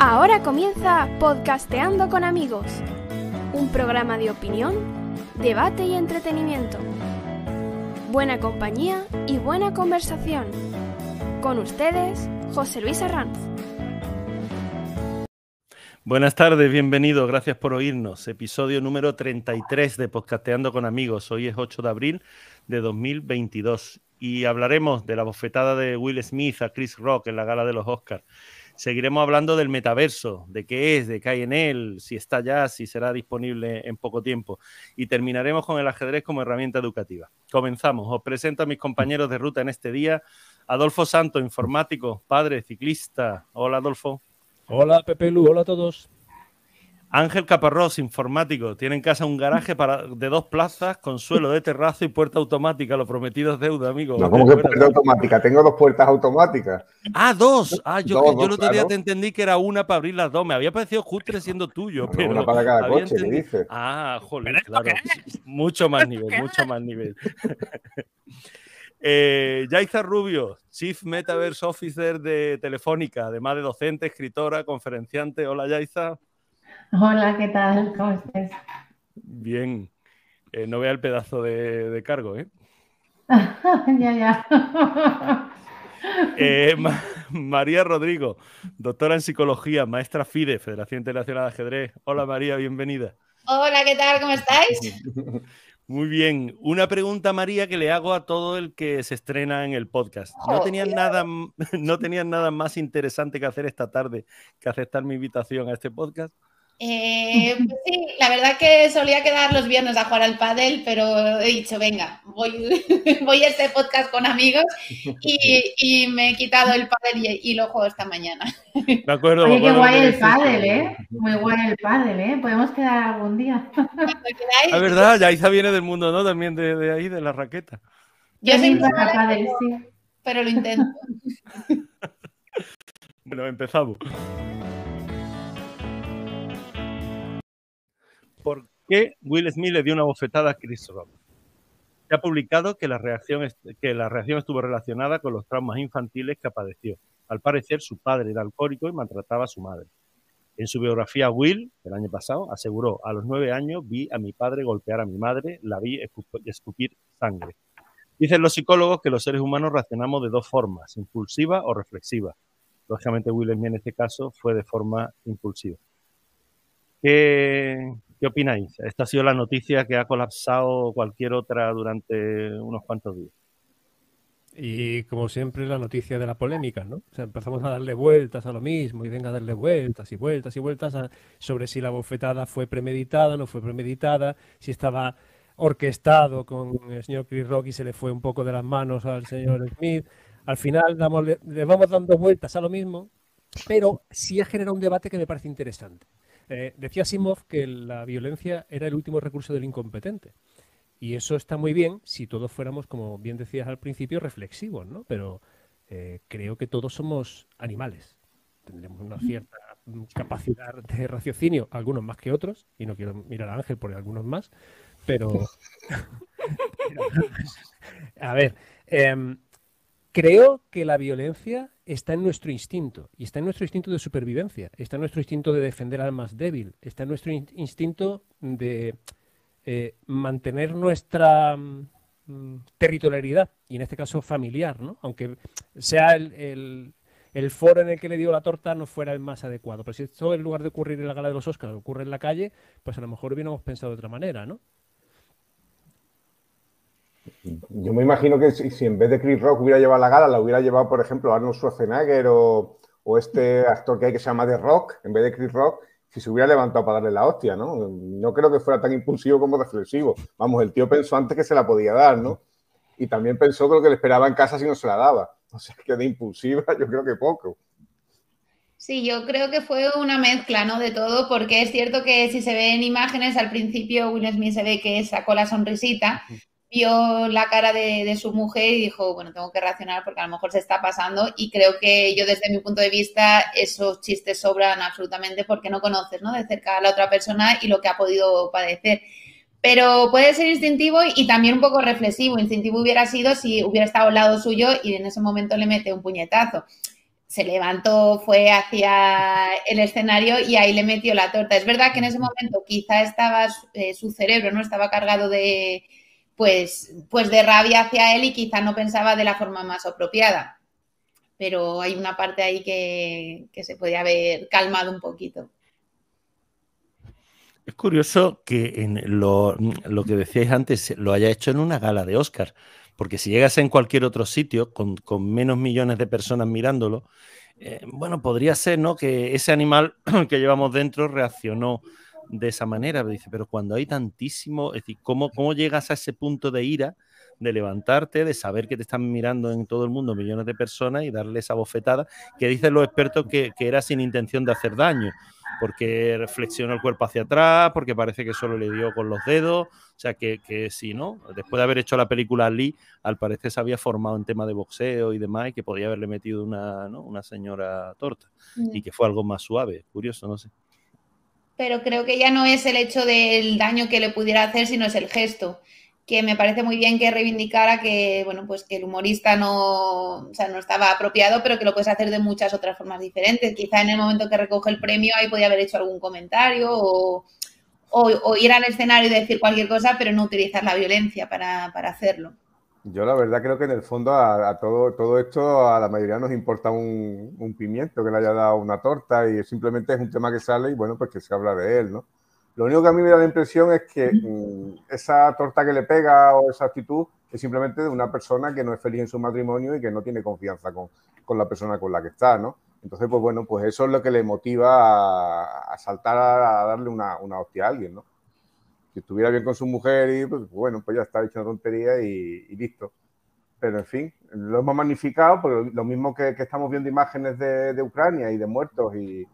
Ahora comienza Podcasteando con amigos, un programa de opinión, debate y entretenimiento. Buena compañía y buena conversación. Con ustedes, José Luis Arranz. Buenas tardes, bienvenidos, gracias por oírnos. Episodio número 33 de Podcasteando con amigos. Hoy es 8 de abril de 2022 y hablaremos de la bofetada de Will Smith a Chris Rock en la gala de los Oscars. Seguiremos hablando del metaverso, de qué es, de qué hay en él, si está ya, si será disponible en poco tiempo. Y terminaremos con el ajedrez como herramienta educativa. Comenzamos. Os presento a mis compañeros de ruta en este día. Adolfo Santo, informático, padre, ciclista. Hola, Adolfo. Hola, Pepe Lu. Hola a todos. Ángel Caparrós, informático, tiene en casa un garaje para, de dos plazas con suelo de terrazo y puerta automática. Lo prometido es deuda, amigo. No, como que puerta automática? Tengo dos puertas automáticas. Ah, dos. Ah, yo, dos, yo el otro día te entendí que era una para abrir las dos. Me había parecido justo siendo tuyo. pero una para cada coche, ¿qué dices? Ah, joder, claro. Mucho más nivel, mucho más nivel. Eh, Yaiza Rubio, Chief Metaverse Officer de Telefónica, además de docente, escritora, conferenciante. Hola, Yaiza. Hola, ¿qué tal? ¿Cómo estás? Bien. Eh, no vea el pedazo de, de cargo, ¿eh? ya, ya. eh, Ma María Rodrigo, doctora en psicología, maestra FIDE, Federación Internacional de Ajedrez. Hola, María, bienvenida. Hola, ¿qué tal? ¿Cómo estáis? Muy bien. Una pregunta, María, que le hago a todo el que se estrena en el podcast. ¿No tenían, nada, ¿no tenían nada más interesante que hacer esta tarde que aceptar mi invitación a este podcast? Eh, pues sí, la verdad que solía quedar los viernes a jugar al pádel, pero he dicho, venga, voy, voy a este podcast con amigos y, y me he quitado el pádel y, y, lo juego esta mañana. Me acuerdo. Oye, qué guay el pádel. ¿eh? Muy guay el pádel, ¿eh? Podemos quedar algún día. La verdad, Yaiza viene del mundo, ¿no? También de, de ahí, de la raqueta. Yo soy para pádel, sí. pero lo intento. Bueno, empezamos. ¿Por qué Will Smith le dio una bofetada a Chris Rock? Se ha publicado que la, reacción, estuvo relacionada con los traumas infantiles que padeció. Al parecer, su padre era alcohólico y maltrataba a su madre. En su biografía, Will, el año pasado, aseguró, a los nueve años vi a mi padre golpear a mi madre, la vi escup- escupir sangre. Dicen los psicólogos que los seres humanos reaccionamos de dos formas, impulsiva o reflexiva. Lógicamente, Will Smith en este caso fue de forma impulsiva. ¿Qué, qué opináis? Esta ha sido la noticia que ha colapsado cualquier otra durante unos cuantos días. Y como siempre, la noticia de la polémica, ¿no? O sea, empezamos a darle vueltas a lo mismo y venga a darle vueltas y vueltas y vueltas sobre si la bofetada fue premeditada, no fue premeditada, si estaba orquestado con el señor Chris Rock y se le fue un poco de las manos al señor Smith. Al final damos, le, le vamos dando vueltas a lo mismo, pero sí ha generado un debate que me parece interesante. Eh, decía Simov que la violencia era el último recurso del incompetente. Y eso está muy bien si todos fuéramos, como bien decías al principio, reflexivos, ¿no? Pero eh, creo que todos somos animales. Tendremos una cierta mm, capacidad de raciocinio, algunos más que otros, y no quiero mirar a Ángel por algunos más, pero... a ver, em, creo que la violencia está en nuestro instinto, y está en nuestro instinto de supervivencia, está en nuestro instinto de defender al más débil, está en nuestro in- instinto de eh, mantener nuestra mm, territorialidad, y en este caso familiar, ¿no? Aunque sea el, el- el foro en el que le dio la torta no fuera el más adecuado. Pero si esto en lugar de ocurrir en la gala de los Oscars ocurre en la calle, pues a lo mejor hubiéramos pensado de otra manera, ¿no? Yo me imagino que si, si en vez de Chris Rock hubiera llevado la gala, la hubiera llevado, por ejemplo, Arnold Schwarzenegger o, o este actor que hay que se llama The Rock, en vez de Chris Rock, si se hubiera levantado para darle la hostia, ¿no? No creo que fuera tan impulsivo como reflexivo. Vamos, el tío pensó antes que se la podía dar, ¿no? Y también pensó que lo que le esperaba en casa si no se la daba. O sea, que de impulsiva yo creo que poco. Sí, yo creo que fue una mezcla, ¿no? De todo, porque es cierto que si se ven imágenes, al principio Will Smith se ve que sacó la sonrisita, vio la cara de, su mujer y dijo, bueno, tengo que reaccionar porque a lo mejor se está pasando y creo que yo desde mi punto de vista esos chistes sobran absolutamente porque no conoces, ¿no? De cerca a la otra persona y lo que ha podido padecer. Pero puede ser instintivo y también un poco reflexivo. Instintivo hubiera sido si hubiera estado al lado suyo y en ese momento le mete un puñetazo. Se levantó, fue hacia el escenario y ahí le metió la torta. Es verdad que en ese momento quizá estaba eh, su cerebro, ¿no? Estaba cargado de, pues, pues de rabia hacia él y quizá no pensaba de la forma más apropiada. Pero hay una parte ahí que, que se podía haber calmado un poquito. Es curioso que en lo, lo, que decíais antes lo haya hecho en una gala de Oscar, porque si llegas en cualquier otro sitio con, con menos millones de personas mirándolo, eh, bueno, podría ser, ¿no? Que ese animal que llevamos dentro reaccionó de esa manera. Dice, pero cuando hay tantísimo, es decir, ¿cómo, cómo llegas a ese punto de ira? de levantarte, de saber que te están mirando en todo el mundo millones de personas y darle esa bofetada que dicen los expertos que, que era sin intención de hacer daño porque reflexionó el cuerpo hacia atrás, porque parece que solo le dio con los dedos, o sea que, que sí, ¿no? Después de haber hecho la película Lee, al parecer se había formado en tema de boxeo y demás, y que podía haberle metido una, ¿no? una señora torta, y que fue algo más suave, curioso, no sé. Pero creo que ya no es el hecho del daño que le pudiera hacer, sino es el gesto que me parece muy bien que reivindicara que, bueno, pues que el humorista no, o sea, no estaba apropiado, pero que lo puedes hacer de muchas otras formas diferentes. Quizá en el momento que recoge el premio ahí podía haber hecho algún comentario o, o, o ir al escenario y decir cualquier cosa, pero no utilizar la violencia para, para hacerlo. Yo la verdad creo que en el fondo a, a, todo, todo esto a la mayoría nos importa un, un, pimiento que le haya dado una torta y simplemente es un tema que sale y bueno, pues que se habla de él, ¿no? Lo único que a mí me da la impresión es que mmm, esa torta que le pega o esa actitud es simplemente de una persona que no es feliz en su matrimonio y que no tiene confianza con, con la persona con la que está, ¿no? Entonces, pues bueno, pues eso es lo que le motiva a, a saltar a, a, darle una, una hostia a alguien, ¿no? Si estuviera bien con su mujer y pues bueno, pues ya está dicho una tontería y, y, listo. Pero en fin, lo hemos magnificado, porque lo mismo que, que estamos viendo imágenes de, de Ucrania y de muertos y,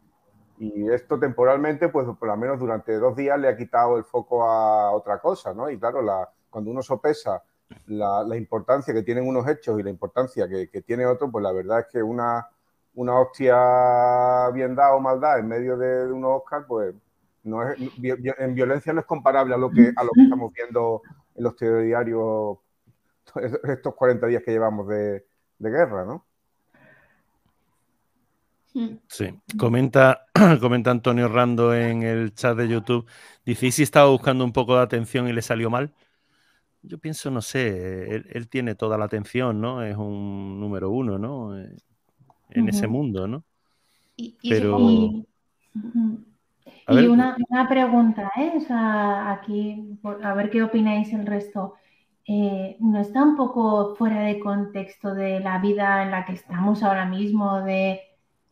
y esto temporalmente, pues por lo menos durante dos días le ha quitado el foco a otra cosa, ¿no? Y claro, la, cuando uno sopesa la, la, importancia que tienen unos hechos y la importancia que, que, tiene otro, pues la verdad es que una, una hostia bien dada o mal dada en medio de, de unos Oscar, pues no es, en violencia no es comparable a lo que, a lo que estamos viendo en los telediarios estos 40 días que llevamos de, de guerra, ¿no? Sí, comenta, comenta Antonio Rando en el chat de YouTube. Dice, ¿y si estaba buscando un poco de atención y le salió mal? Yo pienso, no sé, él, él tiene toda la atención, ¿no? Es un número uno, ¿no? En uh -huh. ese mundo, ¿no? Y, y Pero... Y, uh -huh. Y una, una, pregunta, ¿eh? O sea, aquí, por, a ver qué opináis el resto. Eh, ¿No está un poco fuera de contexto de la vida en la que estamos ahora mismo, de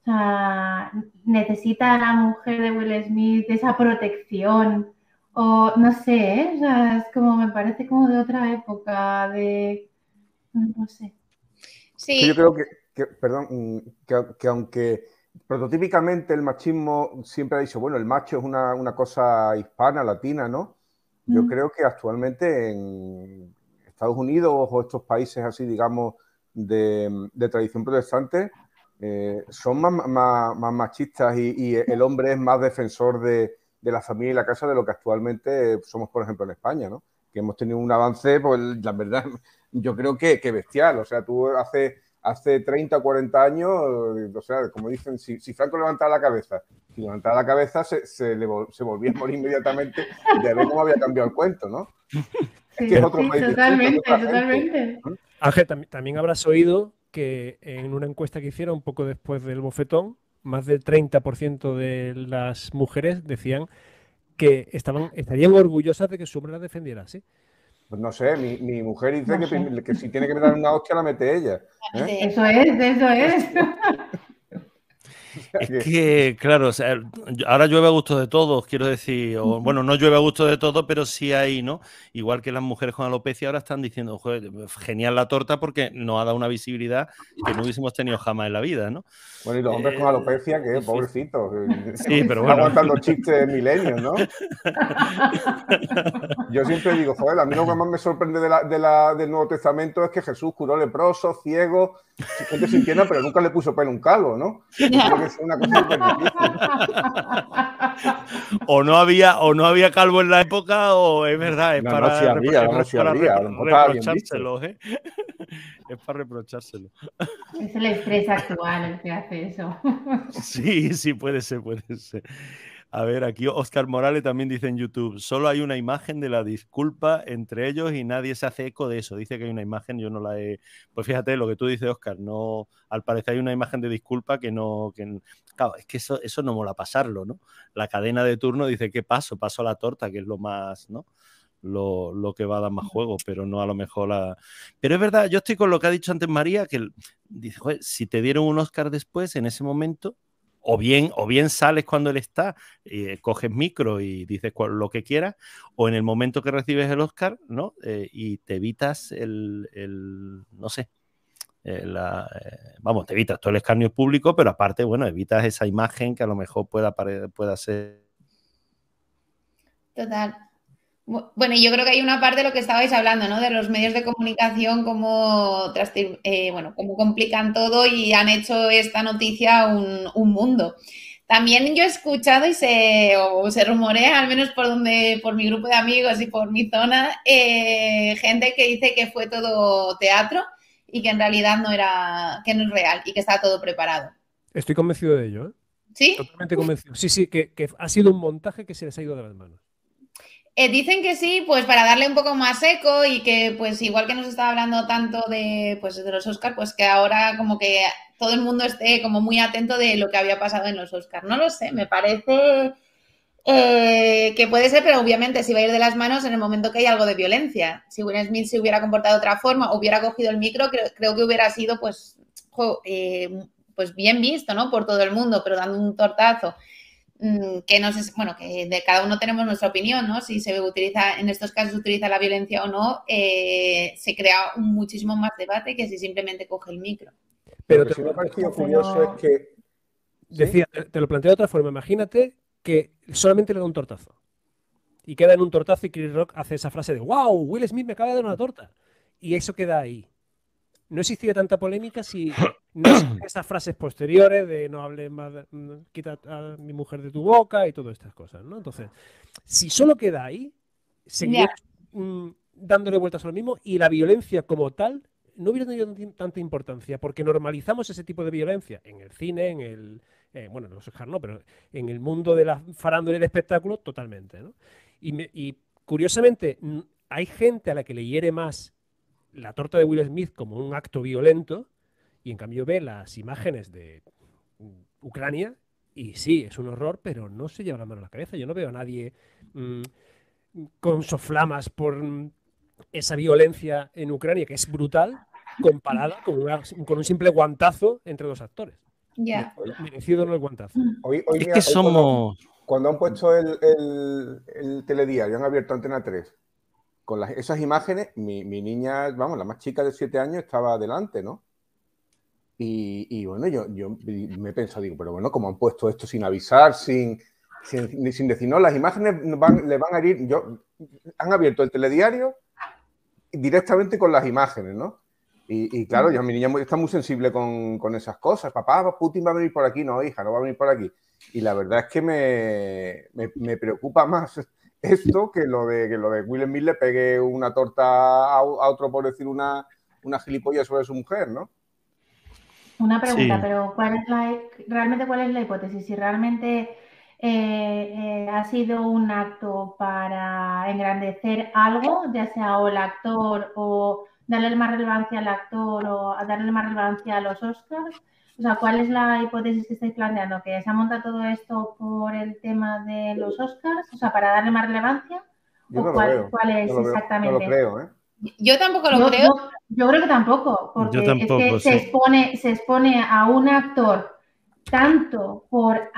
sea, necesita la mujer de Will Smith esa protección o no sé, ¿eh? o sea, es como me parece como de otra época, de no sé. Sí. Yo creo que, que perdón, mm, que, que, aunque prototípicamente el machismo siempre ha dicho, bueno, el macho es una, una cosa hispana, latina, ¿no? Yo mm. creo que actualmente en Estados Unidos o estos países así, digamos, de, de tradición protestante, eh, son más, más, más machistas y, y, el hombre es más defensor de, de, la familia y la casa de lo que actualmente somos, por ejemplo, en España, ¿no? Que hemos tenido un avance, pues la verdad, yo creo que, que bestial. O sea, tú hace, hace 30 o 40 años, o sea, como dicen, si, si Franco levantaba la cabeza, si levantaba la cabeza, se, se, le, se volvía a morir inmediatamente de ver cómo había cambiado el cuento, ¿no? Sí, es que es otro sí, país totalmente, totalmente. Ángel, también habrás oído que en una encuesta que hicieron poco después del bofetón, más del 30% de las mujeres decían que estaban, estarían orgullosas de que su hombre la defendiera, ¿sí? Pues no sé, mi, mi mujer dice no que, que, si tiene que dar una hostia la mete ella. ¿eh? Eso es, eso es. Es que, claro, o sea, ahora llueve a gusto de todos, quiero decir, o, bueno, no llueve a gusto de todos, pero sí hay, ¿no? Igual que las mujeres con alopecia ahora están diciendo, genial la torta porque nos ha dado una visibilidad que no hubiésemos tenido jamás en la vida, ¿no? Bueno, y los hombres eh, con alopecia, que pobrecitos. Sí, pero bueno. aguantando chistes de milenios, ¿no? Yo siempre digo, joder, a mí lo que más me sorprende de la, de la, del Nuevo Testamento es que Jesús curó leprosos, ciegos, gente sin pierna, pero nunca le puso pelo un calvo, ¿no? Yo creo que una cosa o no había o no había calvo en la época o es verdad, es para, no, había, no, para reprochárselo, ¿eh? es para reprochárselo. Es el estrés actual el que hace eso. sí, sí, puede ser, puede ser. A ver, aquí Oscar Morales también dice en YouTube, solo hay una imagen de la disculpa entre ellos y nadie se hace eco de eso. Dice que hay una imagen, yo no la he... Pues fíjate lo que tú dices, Oscar, no, al parecer hay una imagen de disculpa que no... Que... Claro, es que eso, eso no mola pasarlo, ¿no? La cadena de turno dice, ¿qué paso? Paso a la torta, que es lo más, ¿no? Lo, lo, que va a dar más juego, pero no a lo mejor la... Pero es verdad, yo estoy con lo que ha dicho antes María, que dice, si te dieron un Oscar después, en ese momento, o bien, o bien sales cuando él está, eh, coges micro y dices lo que quieras, o en el momento que recibes el Oscar, ¿no? Eh, y te evitas el, no sé, eh, vamos, te evitas todo el escarnio público, pero aparte, bueno, evitas esa imagen que a lo mejor pueda, pueda ser. Total. Bueno, yo creo que hay una parte de lo que estabais hablando, ¿no? De los medios de comunicación, cómo, eh, bueno, cómo complican todo y han hecho esta noticia un, mundo. También yo he escuchado y se, o se rumorea, al menos por donde, por mi grupo de amigos y por mi zona, eh, gente que dice que fue todo teatro y que en realidad no era, que no es real y que está todo preparado. Estoy convencido de ello, ¿eh? ¿Sí? Totalmente convencido. Sí, sí, que ha sido un montaje que se les ha ido de las manos. Eh, dicen que sí, pues para darle un poco más eco y que pues igual que nos estaba hablando tanto de, pues, de los Oscars, pues que ahora como que todo el mundo esté como muy atento de lo que había pasado en los Oscars. No lo sé, me parece eh, que puede ser, pero obviamente si va a ir de las manos en el momento que hay algo de violencia. Si Will Smith se hubiera comportado de otra forma, hubiera cogido el micro, creo, que hubiera sido pues, eh, pues bien visto, ¿no? Por todo el mundo, pero dando un tortazo que no sé, bueno, que de cada uno tenemos nuestra opinión, ¿no? Si se utiliza, en estos casos se utiliza la violencia o no, eh, se crea muchísimo más debate que si simplemente coge el micro. Pero lo que me ha parecido curioso es que. Decía, te, lo planteo de otra forma. Imagínate que solamente le da un tortazo. Y queda en un tortazo y Chris Rock hace esa frase de ¡Wow! Will Smith me acaba de dar una torta. Y eso queda ahí no existía tanta polémica si no esas frases posteriores de no hables más, quita a mi mujer de tu boca y todas estas cosas, ¿no? Entonces, si solo queda ahí, seguir mm, dándole vueltas a lo mismo y la violencia como tal no hubiera tenido tanta importancia porque normalizamos ese tipo de violencia en el cine, en el, eh, bueno, no Oscar no, pero en el mundo de la farándula y el espectáculo totalmente, ¿no? Y, y curiosamente hay gente a la que le hiere más la torta de Will Smith como un acto violento y en cambio ve las imágenes de Ucrania y sí, es un horror, pero no se lleva la mano a la cabeza. Yo no veo a nadie mm, con soflamas por esa violencia en Ucrania, que es brutal, comparada con, con un simple guantazo entre dos actores. Ya. Merecido no el guantazo. es que somos... Cuando, han puesto el, el, el telediario, han abierto Antena 3 con esas imágenes, mi, niña, vamos, la más chica de siete años estaba adelante, ¿no? Y, bueno, yo, yo me he pensado, digo, pero bueno, como han puesto esto sin avisar, sin, sin, decir, no, las imágenes le van a ir, yo, han abierto el telediario directamente con las imágenes, ¿no? Y, claro, yo, mi niña está muy sensible con, con, esas cosas. Papá, Putin va a venir por aquí. No, hija, no va a venir por aquí. Y la verdad es que me, me, me preocupa más esto que lo de que lo de Will Smith le pegue una torta a, otro por decir una, una gilipollas sobre su mujer, ¿no? Una pregunta, pero ¿cuál es la, realmente cuál es la hipótesis? Si realmente eh, eh, ha sido un acto para engrandecer algo, ya sea o el actor o darle más relevancia al actor o darle más relevancia a los Oscars, o sea, ¿cuál es la hipótesis que estáis planteando? ¿Que se ha montado todo esto por el tema de los Oscars? O sea, para darle más relevancia. Yo ¿O cuál, cuál, es exactamente? No lo creo, ¿eh? Yo tampoco lo creo. Yo, creo que tampoco, porque es que se, expone, se expone a un actor tanto por,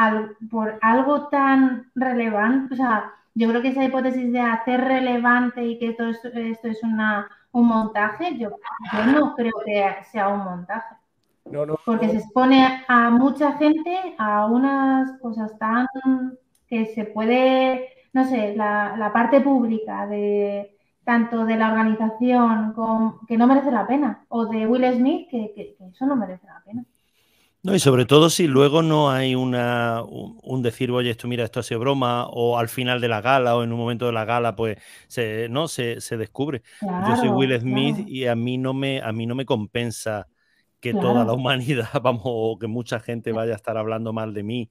por algo tan relevante, o sea, yo creo que esa hipótesis de hacer relevante y que todo esto, esto es una, un montaje, yo, yo no creo que sea un montaje. Porque se expone a mucha gente a unas cosas tan que se puede, no sé, la, parte pública de tanto de la organización con, que no merece la pena, o de Will Smith, que, eso no merece la pena. No, y sobre todo si luego no hay una, un, decir, oye, esto mira, esto ha sido broma, o al final de la gala, o en un momento de la gala, pues se, ¿no? se, descubre. Yo soy Will Smith y a mí no me, a mí no me compensa que toda la humanidad, vamos, o que mucha gente vaya a estar hablando mal de mí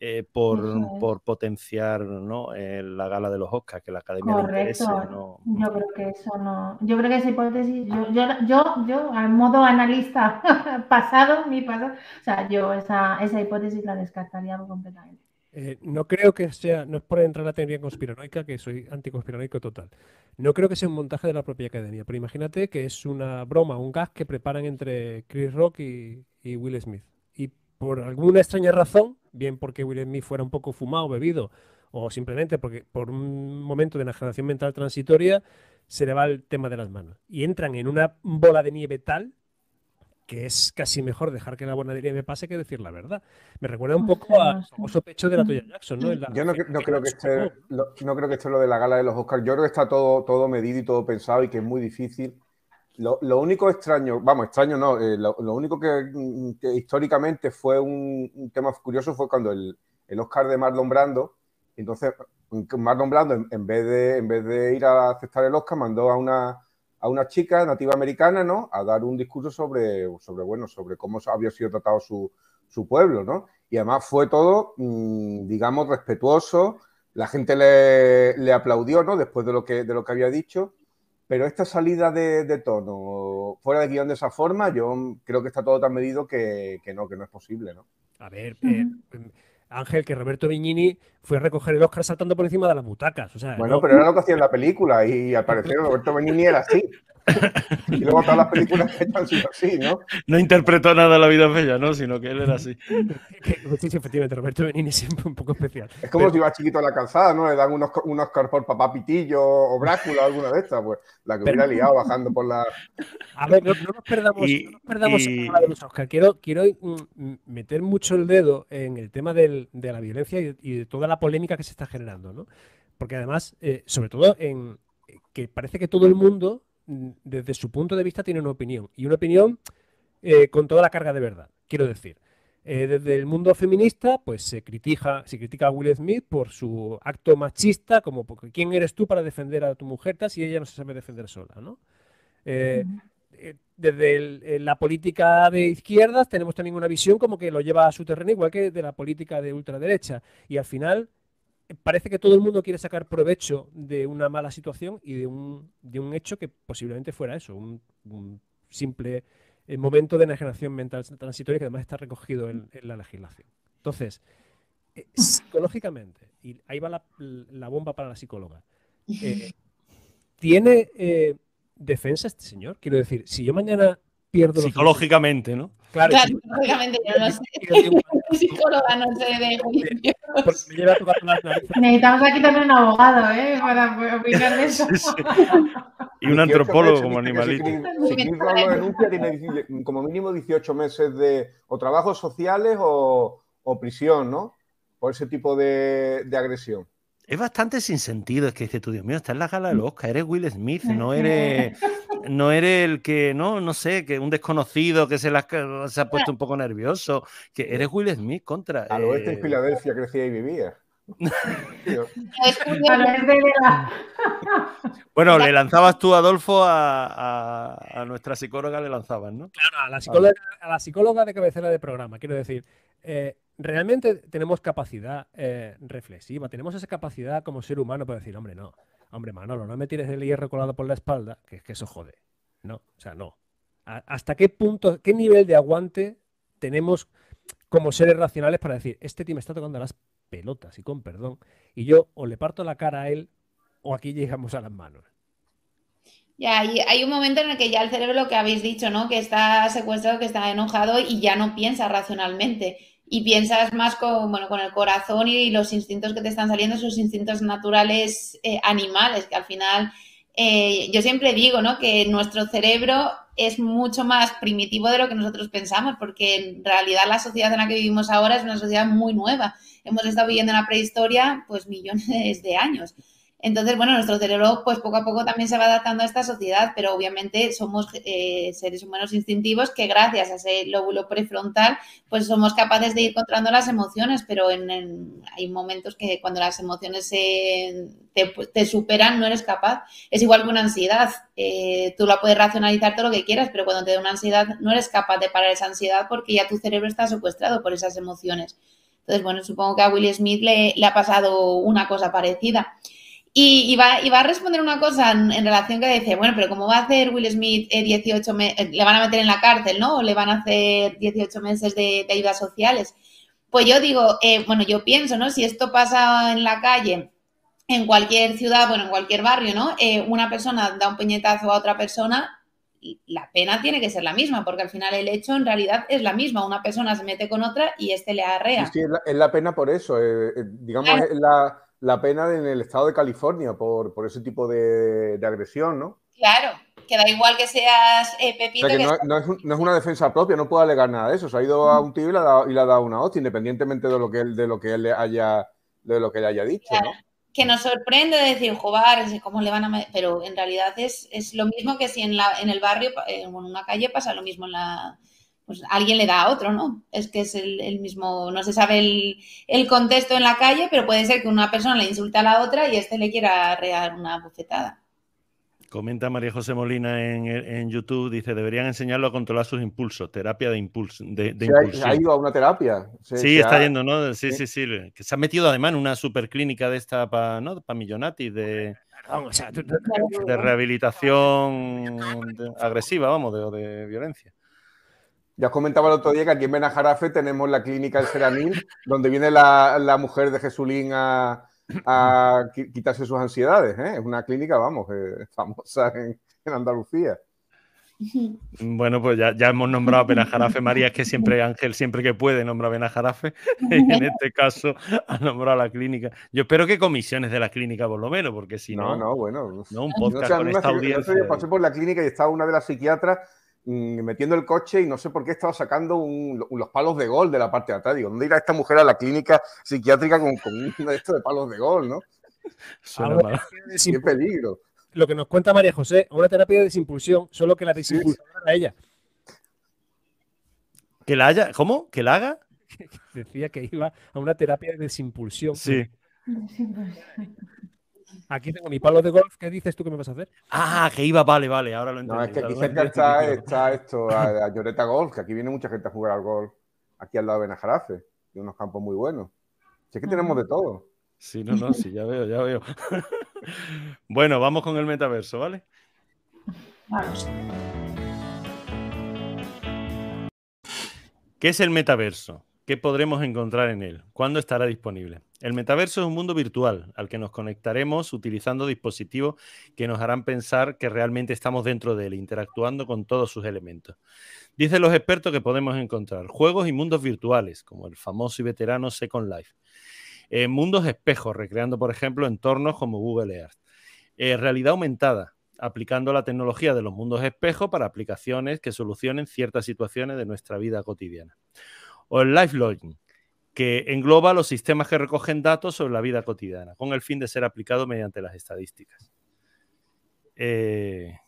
eh, por, por, potenciar ¿no? Eh, la gala de los Oscars, que la academia Correcto. ¿no? Yo creo que eso no. Yo creo que esa hipótesis, yo, yo, yo, yo al modo analista pasado, mi pasado, o sea, yo esa, esa hipótesis la descartaría completamente. Eh, no creo que sea, no es por entrar en la teoría conspiranoica, que soy anticonspiranoico total. No creo que sea un montaje de la propia academia, pero imagínate que es una broma, un gas que preparan entre Chris Rock y, y Will Smith. Y por alguna extraña razón, bien porque Will Smith fuera un poco fumado, bebido, o simplemente porque por un momento de enajenación mental transitoria se le va el tema de las manos. Y entran en una bola de nieve tal que es casi mejor dejar que la buena de nieve pase que decir la verdad. Me recuerda un poco al famoso pecho de la Toya Jackson, ¿no? Yo no, creo que esté, lo, no creo que esté lo de la gala de los Oscars. Yo creo que está todo, todo medido y todo pensado y que es muy difícil. Lo, único extraño, vamos, extraño no, eh, lo, único que, históricamente fue un, tema curioso fue cuando el, el Oscar de Marlon Brando, entonces Marlon Brando en, vez de, en vez de ir a aceptar el Oscar mandó a una, a una chica nativa americana, ¿no? A dar un discurso sobre, sobre bueno, sobre cómo había sido tratado su, su pueblo, ¿no? Y además fue todo, mm, digamos, respetuoso, la gente le, le, aplaudió, ¿no? Después de lo que, de lo que había dicho pero esta salida de, tono fuera de guion de esa forma, yo creo que está todo tan medido que, no, que no es posible, ¿no? A ver, eh, Ángel, que Roberto Viñini fue a recoger el Oscar saltando por encima de las butacas. bueno, pero era lo que hacía en la película y al parecer Roberto Viñini era así. Y luego todas las películas que han sido así, ¿no? No interpretó nada la vida bella, ¿no? Sino que él era así. sí, efectivamente, Roberto Benini siempre un poco especial. Es como si iba chiquito a la calzada, ¿no? Le dan unos, unos por papá Pitillo o Brácula, alguna de estas, pues la que hubiera liado bajando por la. A ver, no, nos perdamos, no nos perdamos en la de los Oscar. Quiero, quiero mm, meter mucho el dedo en el tema del, de la violencia y, de toda la polémica que se está generando, ¿no? Porque además, eh, sobre todo en que parece que todo el mundo Mm, desde su punto de vista tiene una opinión. Y una opinión eh, con toda la carga de verdad, quiero decir. Eh, desde el mundo feminista, pues se critica, se critica a Will Smith por su acto machista, como porque quién eres tú para defender a tu mujer si ella no se sabe defender sola, ¿no? Desde la política de izquierdas tenemos también una visión como que lo lleva a su terreno, igual que de la política de ultraderecha. Y al final parece que todo el mundo quiere sacar provecho de una mala situación y de un, de un hecho que posiblemente fuera eso, un, simple eh, momento de enajenación mental transitoria que además está recogido en, la legislación. Entonces, eh, psicológicamente, y ahí va la, bomba para la psicóloga, eh, ¿tiene defensa este señor? Quiero decir, si yo mañana pierdo... Psicológicamente, ¿no? Claro, psicológicamente yo no sé. psicóloga no sé de juicio. Necesitamos aquí también un abogado, ¿eh? Para opinar de eso. Y un antropólogo como animalito. Si, Chris lo denuncia, tiene como mínimo 18 meses de o trabajos sociales o, prisión, ¿no? Por ese tipo de, de agresión. Es bastante sin sentido, es que dices tú, Dios mío, estás en la gala del Oscar, eres Will Smith, no eres, no eres el que, no, no sé, que un desconocido que se, se ha puesto un poco nervioso, que eres Will Smith contra. Al oeste en eh, Filadelfia crecía y vivía. bueno, le lanzabas tú, Adolfo, a, a, nuestra psicóloga, le lanzabas, ¿no? Claro, a la psicóloga, a la psicóloga de cabecera de programa, quiero decir. Eh, realmente tenemos capacidad eh, reflexiva, tenemos esa capacidad como ser humano para decir, hombre, no, hombre, Manolo, no me tires el hierro colado por la espalda, que es que eso jode. No, o sea, no. ¿Hasta qué punto, qué nivel de aguante tenemos como seres racionales para decir, este tío me está tocando las pelotas y con perdón, y yo o le parto la cara a él o aquí llegamos a las manos? Ya, hay, hay un momento en el que ya el cerebro, lo que habéis dicho, ¿no? Que está secuestrado, que está enojado y ya no piensa racionalmente y piensas más con, bueno, con el corazón y los instintos que te están saliendo, esos instintos naturales eh, animales, que al final eh, yo siempre digo ¿no? que nuestro cerebro es mucho más primitivo de lo que nosotros pensamos, porque en realidad la sociedad en la que vivimos ahora es una sociedad muy nueva. Hemos estado viviendo en la prehistoria pues millones de años. Entonces, bueno, nuestro cerebro pues poco a poco también se va adaptando a esta sociedad, pero obviamente somos eh, seres humanos instintivos que gracias a ese lóbulo prefrontal pues somos capaces de ir controlando las emociones, pero hay momentos que cuando las emociones te, superan no eres capaz. Es igual que una ansiedad, eh, tú la puedes racionalizar todo lo que quieras, pero cuando te da una ansiedad no eres capaz de parar esa ansiedad porque ya tu cerebro está secuestrado por esas emociones. Entonces, bueno, supongo que a Will Smith le ha pasado una cosa parecida. Y, va, a responder una cosa en, relación que dice, bueno, pero ¿cómo va a hacer Will Smith 18 eh, meses? Eh, le van a meter en la cárcel, ¿no? O le van a hacer 18 meses de, ayudas sociales. Pues yo digo, eh, bueno, yo pienso, ¿no? Si esto pasa en la calle, en cualquier ciudad, bueno, en cualquier barrio, ¿no? una persona da un puñetazo a otra persona, la pena tiene que ser la misma, porque al final el hecho en realidad es la misma. Una persona se mete con otra y este le arrea. Sí, es, la, pena por eso. digamos, la la pena en el estado de California por, ese tipo de, agresión, ¿no? Claro, que da igual que seas eh, Pepito. que no, es, una defensa propia, no puede alegar nada de eso. Se ha ido a un tío y le ha dado, y le ha dado una hostia, independientemente de lo que él, de lo que él haya, de lo que le haya dicho, ¿no? Que nos sorprende decir, jugar, cómo le van a. Pero en realidad es, es lo mismo que si en, la, en el barrio, en una calle pasa lo mismo en la, pues alguien le da a otro, ¿no? Es que es el, mismo, no se sabe el, contexto en la calle, pero puede ser que una persona le insulte a la otra y este le quiera rear una bufetada. Comenta María José Molina en, YouTube, dice, deberían enseñarlo a controlar sus impulsos, terapia de impulso. De, ha, ido a una terapia. sí, está yendo, ¿no? Sí, sí, sí, Que se ha metido además en una super clínica de esta para ¿no? Millonatis, de, de rehabilitación agresiva, vamos, de, de violencia. Ya os comentaba el otro día que aquí en Benajarafe tenemos la clínica El Seranil, donde viene la, mujer de Jesulín a, quitarse sus ansiedades. ¿eh? Es una clínica, vamos, eh, famosa en, Andalucía. Bueno, pues ya, hemos nombrado a Benajarafe. María es que siempre, Ángel, siempre que puede, nombra a Benajarafe. En este caso, ha nombrado a la clínica. Yo espero que comisiones de la clínica, por lo menos, porque si no. No, no, bueno. No, un podcast con esta audiencia. Yo pasé por la clínica y estaba una de las psiquiatras metiendo el coche y no sé por qué estaba sacando los palos de gol de la parte de atrás. Digo, ¿dónde irá esta mujer a la clínica psiquiátrica con, uno de estos de palos de gol, no? Qué peligro. Lo que nos cuenta María José, una terapia de desimpulsión, solo que la desimpulsión a ella. ¿Que la haya? ¿Cómo? ¿Que la haga? Decía que iba a una terapia de desimpulsión. Sí. Aquí tengo mi palo de golf. ¿Qué dices tú que me vas a hacer? Ah, que iba, vale, vale. Ahora lo entiendo. No, es que aquí cerca está, esto, a, Lloreta Golf, que aquí viene mucha gente a jugar al golf. Aquí al lado de Benajarafe. Y unos campos muy buenos. Si es que tenemos de todo. Sí, no, no, sí, ya veo, ya veo. bueno, vamos con el metaverso, ¿vale? Vamos. ¿Qué es el metaverso? ¿Qué podremos encontrar en él? ¿Cuándo estará disponible? El metaverso es un mundo virtual al que nos conectaremos utilizando dispositivos que nos harán pensar que realmente estamos dentro de él, interactuando con todos sus elementos. Dicen los expertos que podemos encontrar juegos y mundos virtuales, como el famoso y veterano Second Life. Eh, mundos espejos, recreando, por ejemplo, entornos como Google Earth. Eh, realidad aumentada, aplicando la tecnología de los mundos espejos para aplicaciones que solucionen ciertas situaciones de nuestra vida cotidiana o el life logging, que engloba los sistemas que recogen datos sobre la vida cotidiana, con el fin de ser aplicado mediante las estadísticas. Eh,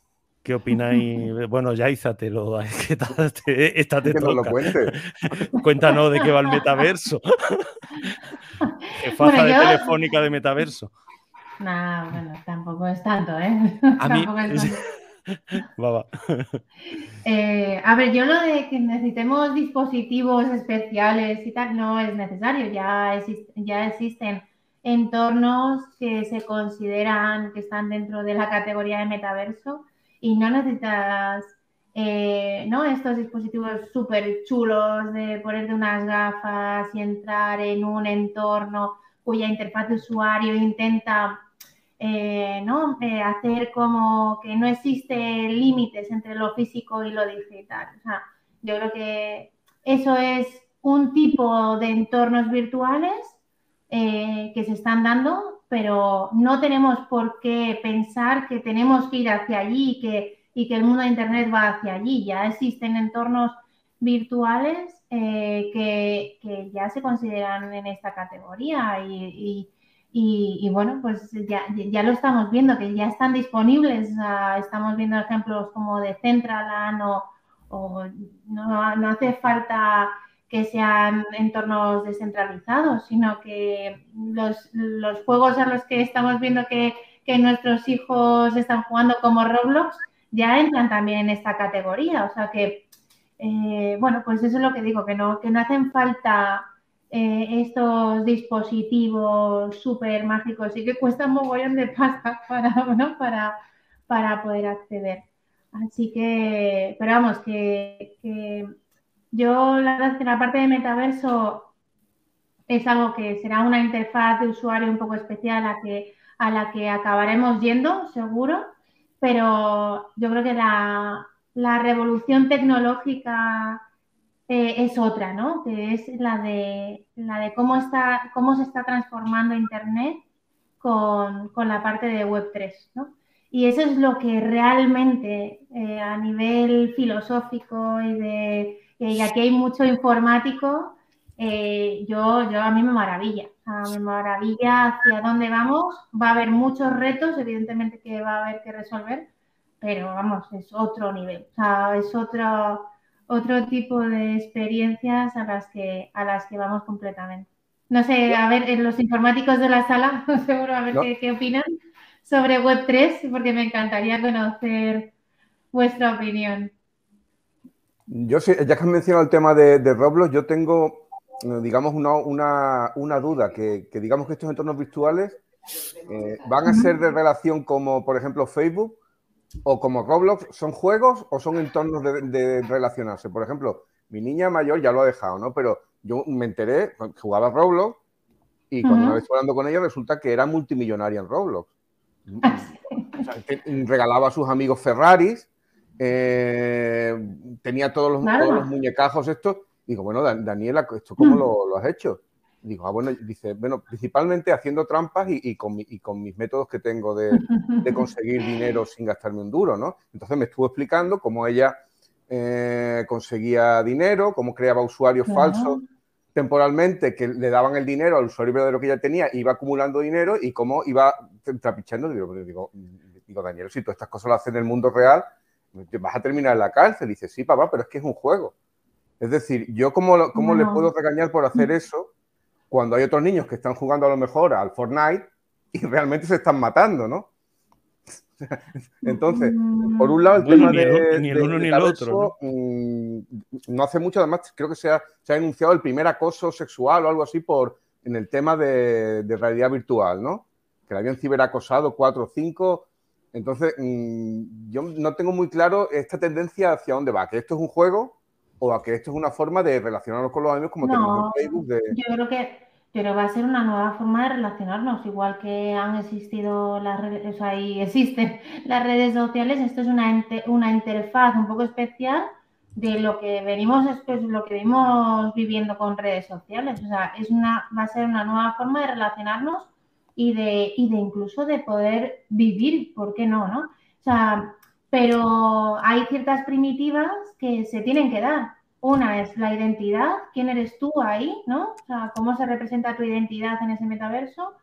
¿Qué opináis? Bueno, ya ízatelo, esta te, toca. Cuéntanos de qué va el metaverso. Jefaza de telefónica de metaverso. No, bueno, tampoco es tanto, ¿eh? A mí, Eh, a ver, yo lo de que necesitemos dispositivos especiales y tal no es necesario. Ya, existen entornos que se consideran que están dentro de la categoría de metaverso y no necesitas eh, ¿no? estos dispositivos súper chulos de ponerte unas gafas y entrar en un entorno cuya interfaz de usuario intenta eh, ¿no? Eh, hacer como que no existe límites entre lo físico y lo digital. yo creo que eso es un tipo de entornos virtuales eh, que se están dando, pero no tenemos por qué pensar que tenemos que ir hacia allí y que, y que el mundo de Internet va hacia allí. Ya existen entornos virtuales que, ya se consideran en esta categoría y Y, bueno, pues ya, ya, lo estamos viendo, que ya están disponibles. estamos viendo ejemplos como de Centralan o, o no, no, hace falta que sean entornos descentralizados, sino que los, los juegos a los que estamos viendo que, que, nuestros hijos están jugando como Roblox ya entran también en esta categoría. O sea que, eh, bueno, pues eso es lo que digo, que no, que no hacen falta eh, estos dispositivos súper mágicos y que cuestan mogollón de pasta para, para, para poder acceder. Así que, pero vamos, que, yo la verdad que la parte de metaverso es algo que será una interfaz de usuario un poco especial a, que, a la que acabaremos yendo, seguro, pero yo creo que la, la revolución tecnológica eh, es otra, ¿no? Que es la de, la de cómo, está, cómo se está transformando Internet con, la parte de Web3, ¿no? Y eso es lo que realmente eh, a nivel filosófico y de y aquí hay mucho informático, eh, yo, yo a mí me maravilla, me maravilla hacia dónde vamos. Va a haber muchos retos, evidentemente que va a haber que resolver, pero vamos, es otro nivel, o sea, es otro, otro tipo de experiencias a las que, a las que vamos completamente. No sé, a ver, los informáticos de la sala, seguro a ver qué, opinan sobre Web3, porque me encantaría conocer vuestra opinión. Yo sí, ya que has mencionado el tema de, Roblox, yo tengo, eh, digamos, una, una, duda, que, digamos que estos entornos virtuales eh, van a ser de relación como, por ejemplo, Facebook, o como Roblox, ¿son juegos o son entornos de, relacionarse? Por ejemplo, mi niña mayor ya lo ha dejado, ¿no? Pero yo me enteré, jugaba Roblox y cuando me estuve hablando con ella resulta que era multimillonaria en Roblox. regalaba a sus amigos Ferraris, eh, tenía todos los, los, muñecajos estos. Digo, bueno, Daniela, ¿esto cómo lo has hecho? Digo, ah, bueno, dice, bueno, principalmente haciendo trampas y, con, mis métodos que tengo de, conseguir dinero sin gastarme un duro, ¿no? Entonces me estuvo explicando cómo ella eh, conseguía dinero, cómo creaba usuarios falsos temporalmente que le daban el dinero al usuario verdadero que ella tenía, iba acumulando dinero y cómo iba trapichando. Digo, digo, digo, Daniel, si tú estas cosas las haces en el mundo real, vas a terminar en la cárcel. dice, sí, papá, pero es que es un juego. Es decir, yo cómo, cómo le puedo regañar por hacer eso cuando hay otros niños que están jugando a lo mejor al Fortnite y realmente se están matando, ¿no? Entonces, por un lado, el tema de, ni el uno ni el otro. Mm, ¿no? hace mucho, además, creo que se ha, se ha, el primer acoso sexual o algo así por en el tema de, realidad virtual, ¿no? Que le habían ciberacosado cuatro o cinco. Entonces, mm, yo no tengo muy claro esta tendencia hacia dónde va, que esto es un juego o a que esto es una forma de relacionarnos con los amigos como tenemos en Facebook. Yo creo que pero va a ser una nueva forma de relacionarnos, igual que han existido las redes, o sea, y existen las redes sociales, esto es una, una interfaz un poco especial de lo que venimos después, lo que venimos viviendo con redes sociales. O sea, es una, va a ser una nueva forma de relacionarnos y de, y de incluso de poder vivir, ¿por qué no? ¿no? O sea, pero hay ciertas primitivas que se tienen que dar. Una es la identidad, quién eres tú ahí, ¿no? O sea, cómo se representa tu identidad en ese metaverso.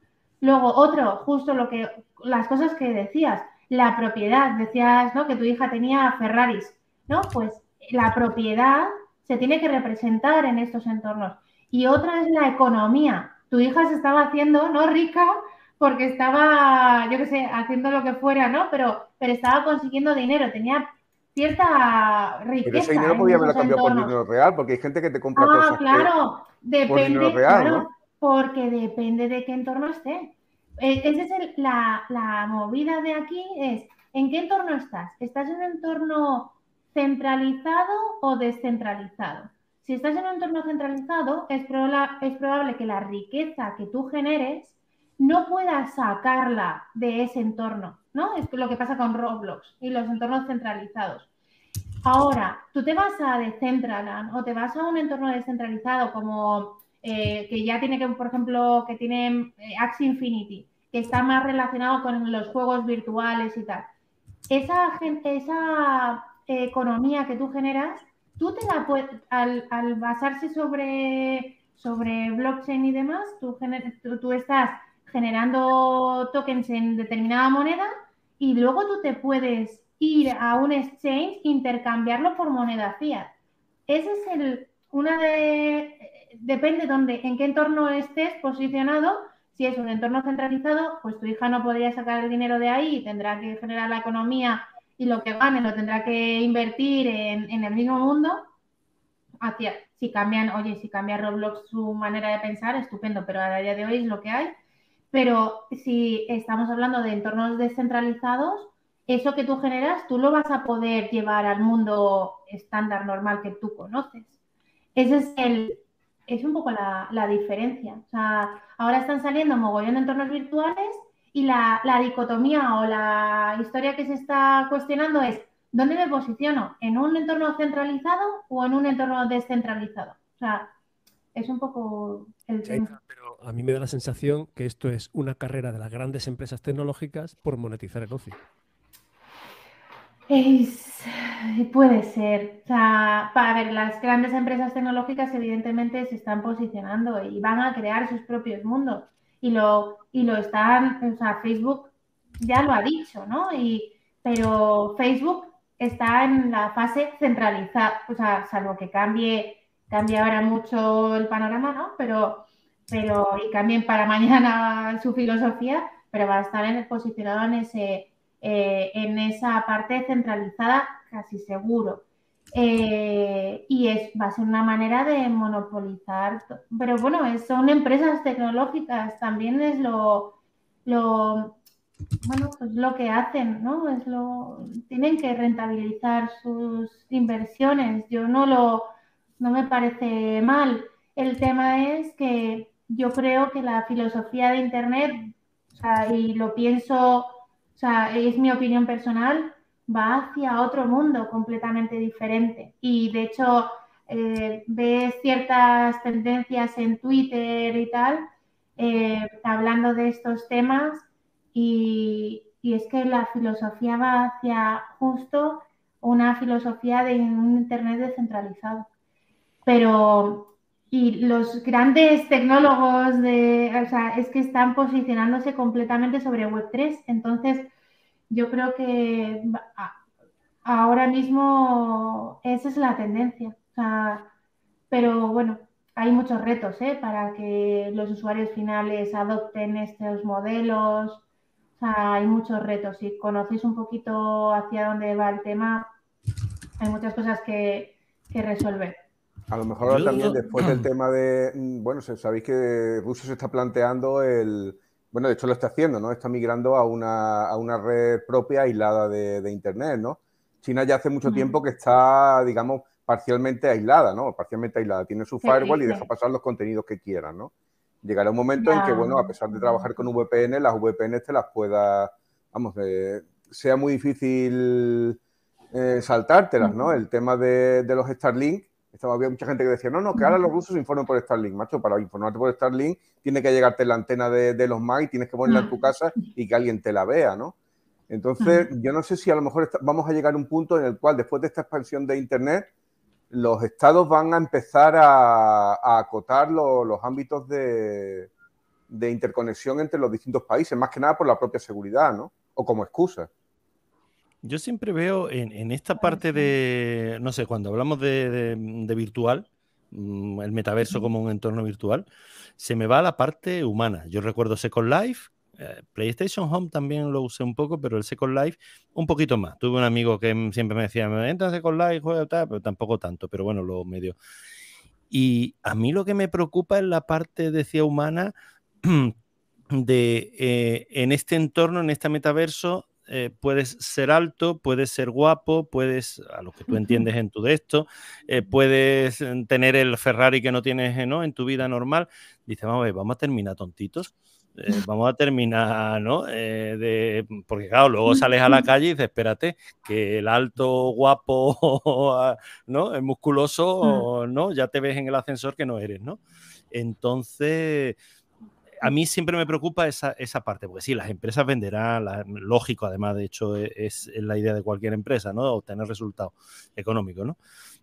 Luego, otro, justo lo que, las cosas que decías, la propiedad, decías, ¿no? Que tu hija tenía Ferraris, ¿no? Pues la propiedad se tiene que representar en estos entornos. Y otra es la economía. Tu hija se estaba haciendo, ¿no? Rica porque estaba, yo qué sé, haciendo lo que fuera, ¿no? Pero, pero estaba consiguiendo dinero, tenía cierta riqueza. Pero ese dinero podía haberlo cambiado por dinero real, porque hay gente que te compra ah, cosas. claro, depende, claro, porque depende de qué entorno esté. E, esa es la, la movida de aquí, es ¿en qué entorno estás? ¿Estás en un entorno centralizado o descentralizado? Si estás en un entorno centralizado, es, es probable que la riqueza que tú generes no puedas sacarla de ese entorno, ¿no? Es lo que pasa con Roblox y los entornos centralizados. Ahora, tú te vas a Decentraland o te vas a un entorno descentralizado como eh, que ya tiene que, por ejemplo, que tiene eh, Axie Infinity, que está más relacionado con los juegos virtuales y tal. Esa, esa economía que tú generas, tú te la puedes, al, basarse sobre, sobre blockchain y demás, tú, tú estás generando tokens en determinada moneda y luego tú te puedes ir a un exchange e intercambiarlo por moneda fiat. Ese es el, una de, depende dónde, en qué entorno estés posicionado. Si es un entorno centralizado, pues tu hija no podría sacar el dinero de ahí tendrá que generar la economía y lo que gane lo tendrá que invertir en, en el mismo mundo. Hacia, si cambian, oye, si cambia Roblox su manera de pensar, estupendo, pero a día de hoy es lo que hay. Pero si estamos hablando de entornos descentralizados, eso que tú generas, tú lo vas a poder llevar al mundo estándar normal que tú conoces. Ese es el, es un poco la, la, diferencia. O sea, ahora están saliendo mogollón de entornos virtuales y la, la, dicotomía o la historia que se está cuestionando es ¿dónde me posiciono? ¿En un entorno centralizado o en un entorno descentralizado? O sea, es un poco el tema. Pero a mí me da la sensación que esto es una carrera de las grandes empresas tecnológicas por monetizar el ocio. Puede ser. O sea, para ver, las grandes empresas tecnológicas evidentemente se están posicionando y van a crear sus propios mundos. Y lo, y lo están, o sea, Facebook ya lo ha dicho, ¿no? Y, pero Facebook está en la fase centralizada, o sea, salvo que cambie, cambie ahora mucho el panorama, ¿no? Pero, pero, y cambien para mañana su filosofía, pero va a estar en, posicionado en ese eh, en esa parte centralizada casi seguro. Eh, y es, va a ser una manera de monopolizar. Pero bueno, son empresas tecnológicas, también es lo, lo, bueno, pues lo que hacen, ¿no? Es lo, tienen que rentabilizar sus inversiones. Yo no lo, no me parece mal. El tema es que yo creo que la filosofía de Internet, y lo pienso o sea, es mi opinión personal, va hacia otro mundo completamente diferente. Y de hecho, eh, ves ciertas tendencias en Twitter y tal, eh, hablando de estos temas, y, es que la filosofía va hacia justo una filosofía de un Internet descentralizado. Pero, y los grandes tecnólogos de, o sea, es que están posicionándose completamente sobre Web3. Entonces, yo creo que ahora mismo esa es la tendencia. O sea, pero bueno, hay muchos retos ¿eh? para que los usuarios finales adopten estos modelos. O sea, hay muchos retos. Si conocéis un poquito hacia dónde va el tema, hay muchas cosas que, que resolver. A lo mejor ahora también después del tema de, mm, bueno, sabéis que Rusia se está planteando el, bueno, de hecho lo está haciendo, ¿no? Está migrando a una, a una red propia aislada de, de, Internet, ¿no? China ya hace mucho tiempo que está, digamos, parcialmente aislada, ¿no? Parcialmente aislada. Tiene su firewall y deja pasar los contenidos que quieran, ¿no? Llegará un momento en que, bueno, a pesar de trabajar con VPN, las VPN te las pueda, vamos, eh, sea muy difícil eh, saltártelas, ¿no? El tema de, de los Starlink estaba, había mucha gente que decía, no, no, que ahora los rusos informan por Starlink, macho, para informarte por Starlink tiene que llegarte la antena de, los MAI, tienes que ponerla en tu casa y que alguien te la vea, ¿no? Entonces, yo no sé si a lo mejor vamos a llegar a un punto en el cual después de esta expansión de Internet, los estados van a empezar a, acotar los ámbitos de, de interconexión entre los distintos países, más que nada por la propia seguridad, ¿no? O como excusa. Yo siempre veo en, esta parte de, no sé, cuando hablamos de, virtual, mm, el metaverso como un entorno virtual, se me va a la parte humana. Yo recuerdo Second Life, eh, PlayStation Home también lo usé un poco, pero el Second Life un poquito más. Tuve un amigo que siempre me decía, me entra Second Life, juega tal, pero tampoco tanto, pero bueno, lo medio. Y a mí lo que me preocupa es la parte, decía, humana de eh, en este entorno, en este metaverso, eh, puedes ser alto, puedes ser guapo, puedes, a lo que tú entiendes en tu de esto, eh, puedes mm, tener el Ferrari que no tienes ¿no? en tu vida normal. Dice, vamos a ver, vamos a terminar tontitos. Eh, vamos a terminar, ¿no? de, porque claro, luego sales a la calle y dices, espérate, que el alto, guapo, ¿no? El musculoso, ¿no? Ya te ves en el ascensor que no eres, ¿no? Entonces, a mí siempre me preocupa esa, esa, parte, porque sí, las empresas venderán, lógico, además, de hecho, e, es, la idea de cualquier empresa, ¿no? Obtener resultados económicos, ¿no?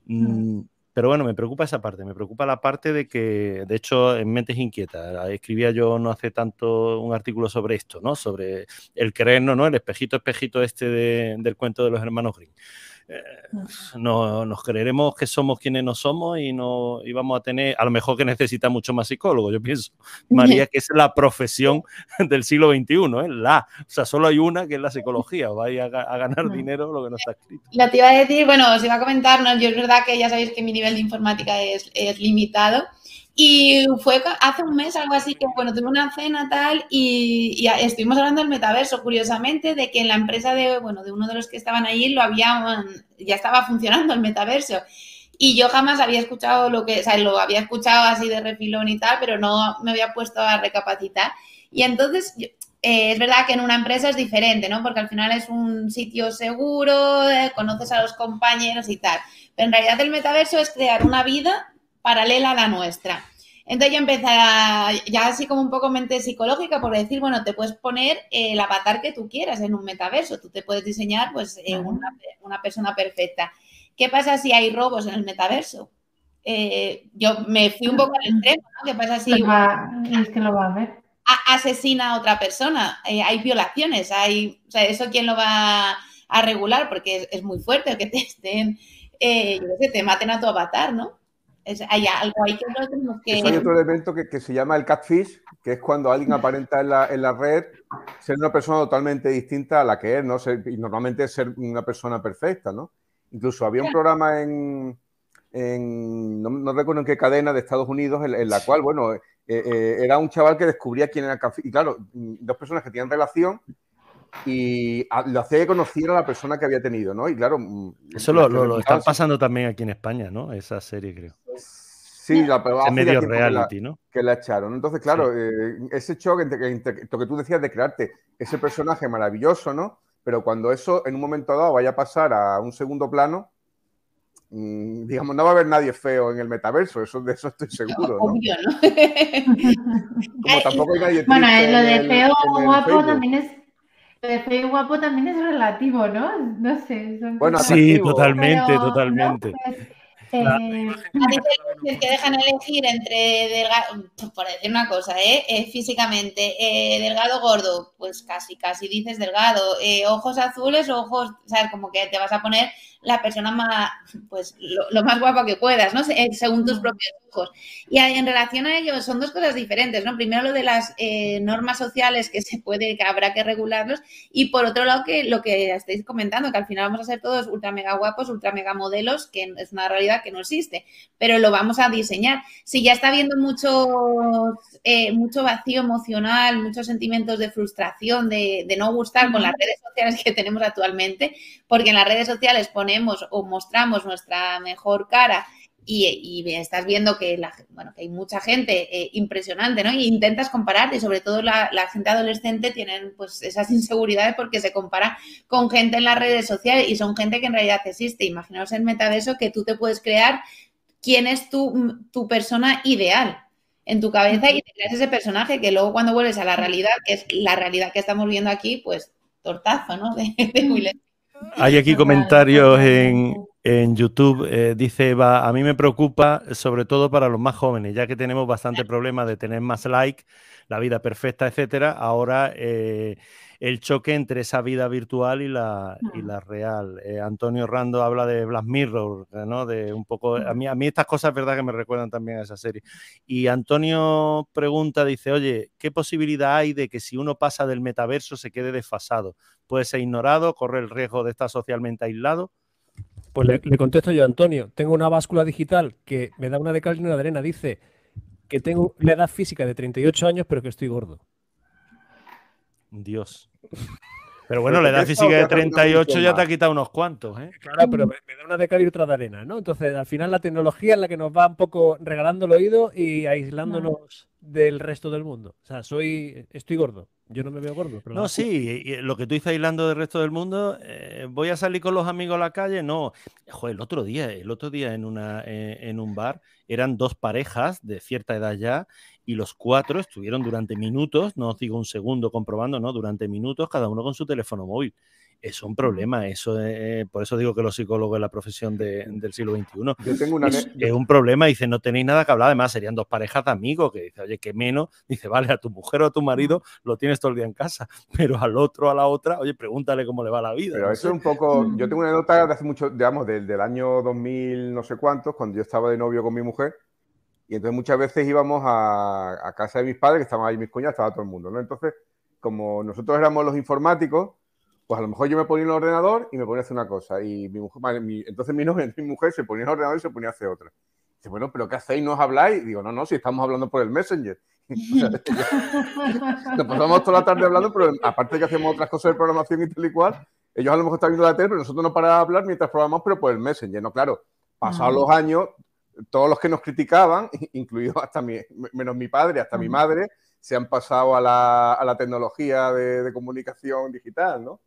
Mm, pero bueno, me preocupa esa parte, me preocupa la parte de que, de hecho, en Mentes Inquietas, escribía yo no hace tanto un artículo sobre esto, ¿no? Sobre el creernos, ¿no? El espejito, espejito este del cuento de los hermanos Green. Eh, no, nos creeremos que somos quienes no somos y, no, y vamos a tener, a lo mejor que necesita mucho más psicólogo, yo pienso, María, que es la profesión del siglo XXI, ¿eh? la, o sea, solo hay una que es la psicología, vais a, a ganar dinero lo que no está escrito. Lo te iba a decir, bueno, os iba a comentar, ¿no? yo es verdad que ya sabéis que mi nivel de informática es, es limitado, y fue hace un mes, algo así, que bueno, tuve una cena tal y, estuvimos hablando del metaverso, curiosamente, de que en la empresa de, bueno, de uno de los que estaban allí lo habían, ya estaba funcionando el metaverso. Y yo jamás había escuchado lo que, o sea, lo había escuchado así de refilón y tal, pero no me había puesto a recapacitar. Y entonces, eh, es verdad que en una empresa es diferente, ¿no? Porque al final es un sitio seguro, eh, conoces a los compañeros y tal. Pero en realidad el metaverso es crear una vida paralela a la nuestra. Entonces yo empecé ya así como un poco mente psicológica por decir, bueno, te puedes poner el avatar que tú quieras en un metaverso, tú te puedes diseñar pues eh, una, persona perfecta. ¿Qué pasa si hay robos en el metaverso? Eh, yo me fui un poco al extremo, ¿no? ¿Qué pasa si es que lo va a ver? asesina a otra persona? Eh, hay violaciones, hay, o sea, ¿eso quién lo va a regular? Porque es, muy fuerte que te estén, yo sé, te maten a tu avatar, ¿no? Hay algo ahí que no tenemos que... hay otro elemento que, se llama el catfish, que es cuando alguien aparenta en la, en la, red ser una persona totalmente distinta a la que es, ¿no? y normalmente ser una persona perfecta, ¿no? Incluso había un programa en, no, recuerdo en qué cadena de Estados Unidos, en, la cual, bueno, eh, eh, era un chaval que descubría quién era el catfish. Y claro, dos personas que tenían relación y lo hacía que conociera a la persona que había tenido, ¿no? Y claro... Mm, Eso lo, lo, están pasando también aquí en España, ¿no? Esa serie, creo. Sí, la, pero medio reality, ¿no? Que la echaron. Entonces, claro, eh, ese shock entre, lo que tú decías de crearte ese personaje maravilloso, ¿no? Pero cuando eso en un momento dado vaya a pasar a un segundo plano, mm, digamos, no va a haber nadie feo en el metaverso, eso, de eso estoy seguro, ¿no? Obvio, ¿no? Como tampoco hay nadie Bueno, lo de feo guapo también es de feo y guapo también es relativo, ¿no? No sé. bueno, sí, totalmente, totalmente. Pues, eh, que dejan elegir entre delgado, por decir una cosa, ¿eh? eh físicamente, eh, delgado gordo, pues casi, casi dices delgado, ojos azules o ojos, ¿sabes? Como que te vas a poner la persona más, pues lo, más guapa que puedas, ¿no? Según tus propios ojos. Y en relación a ello, son dos cosas diferentes, ¿no? Primero lo de las eh, normas sociales que se puede, que habrá que regularlos, y por otro lado que lo que estáis comentando, que al final vamos a ser todos ultra mega guapos, ultra mega modelos, que es una realidad que no existe, pero lo vamos a diseñar. Si ya está habiendo mucho, eh, mucho vacío emocional, muchos sentimientos de frustración, de, de no gustar con las redes sociales que tenemos actualmente, porque en las redes sociales o mostramos nuestra mejor cara y, estás viendo que, la, bueno, que hay mucha gente eh, impresionante, ¿no? Y intentas compararte, y sobre todo la, gente adolescente tienen pues esas inseguridades porque se compara con gente en las redes sociales y son gente que en realidad existe. Imaginaos en metaverso que tú te puedes crear quién es tu, tu persona ideal en tu cabeza y te creas ese personaje que luego cuando vuelves a la realidad, que es la realidad que estamos viendo aquí, pues tortazo, ¿no? De, de hay aquí comentarios en, YouTube. Eh, dice Eva, a mí me preocupa sobre todo para los más jóvenes, ya que tenemos bastante problema de tener más like, la vida perfecta, etcétera. Ahora eh, el choque entre esa vida virtual y la, y la real. Eh, Antonio Rando habla de Black Mirror, ¿no? De un poco. A mí, a mí estas cosas es verdad que me recuerdan también a esa serie. Y Antonio pregunta, dice, oye, ¿qué posibilidad hay de que si uno pasa del metaverso se quede desfasado? ¿Puede ser ignorado? ¿Corre el riesgo de estar socialmente aislado? Pues le, contesto yo, Antonio. Tengo una báscula digital que me da una de cal y una de arena. Dice que tengo la edad física de 38 años, pero que estoy gordo. Dios. Pero bueno, la edad física de 38 ya te ha quitado unos cuantos, ¿eh? Claro, pero me, da una de cal y otra de arena, ¿no? Entonces, al final la tecnología es la que nos va un poco regalando el oído y aislándonos del resto del mundo. O sea, soy, estoy gordo. Yo no me veo gordo. no, sí, lo que tú dices aislando del resto del mundo, eh, ¿voy a salir con los amigos a la calle? No. Joder, el otro día, el otro día en, una, eh, en un bar eran dos parejas de cierta edad ya y los cuatro estuvieron durante minutos, no os digo un segundo comprobando, no, durante minutos, cada uno con su teléfono móvil. es un problema. Eso es, por eso digo que los psicólogos es la profesión del siglo XXI. Yo tengo una es, es, un problema. Dice, no tenéis nada que hablar. Además, serían dos parejas de amigos que dice, oye, que menos. Dice, vale, a tu mujer o a tu marido lo tienes todo el día en casa, pero al otro, a la otra, oye, pregúntale cómo le va la vida. Pero no eso es un poco. Yo tengo una nota de hace mucho, digamos, del, del año 2000, no sé cuántos, cuando yo estaba de novio con mi mujer. Y entonces muchas veces íbamos a, a casa de mis padres, que estaban ahí mis cuñadas, estaba todo el mundo, ¿no? Entonces, como nosotros éramos los informáticos, pues a lo mejor yo me ponía en el ordenador y me ponía a hacer una cosa. Y mi mujer, mi, entonces mi, novia, mi mujer se ponía en el ordenador y se ponía a hacer otra. Dice, bueno, ¿pero qué hacéis? ¿No os habláis? Y digo, no, no, si estamos hablando por el Messenger. Nos pasamos toda la tarde hablando, pero aparte de que hacemos otras cosas de programación y tal y cual, ellos a lo mejor están viendo la tele, pero nosotros no paramos de hablar mientras programamos, pero por el Messenger. No, claro, pasados los años, todos los que nos criticaban, incluido hasta mi, menos mi padre, hasta mi madre, se han pasado a la, a la tecnología de, de, comunicación digital, ¿no?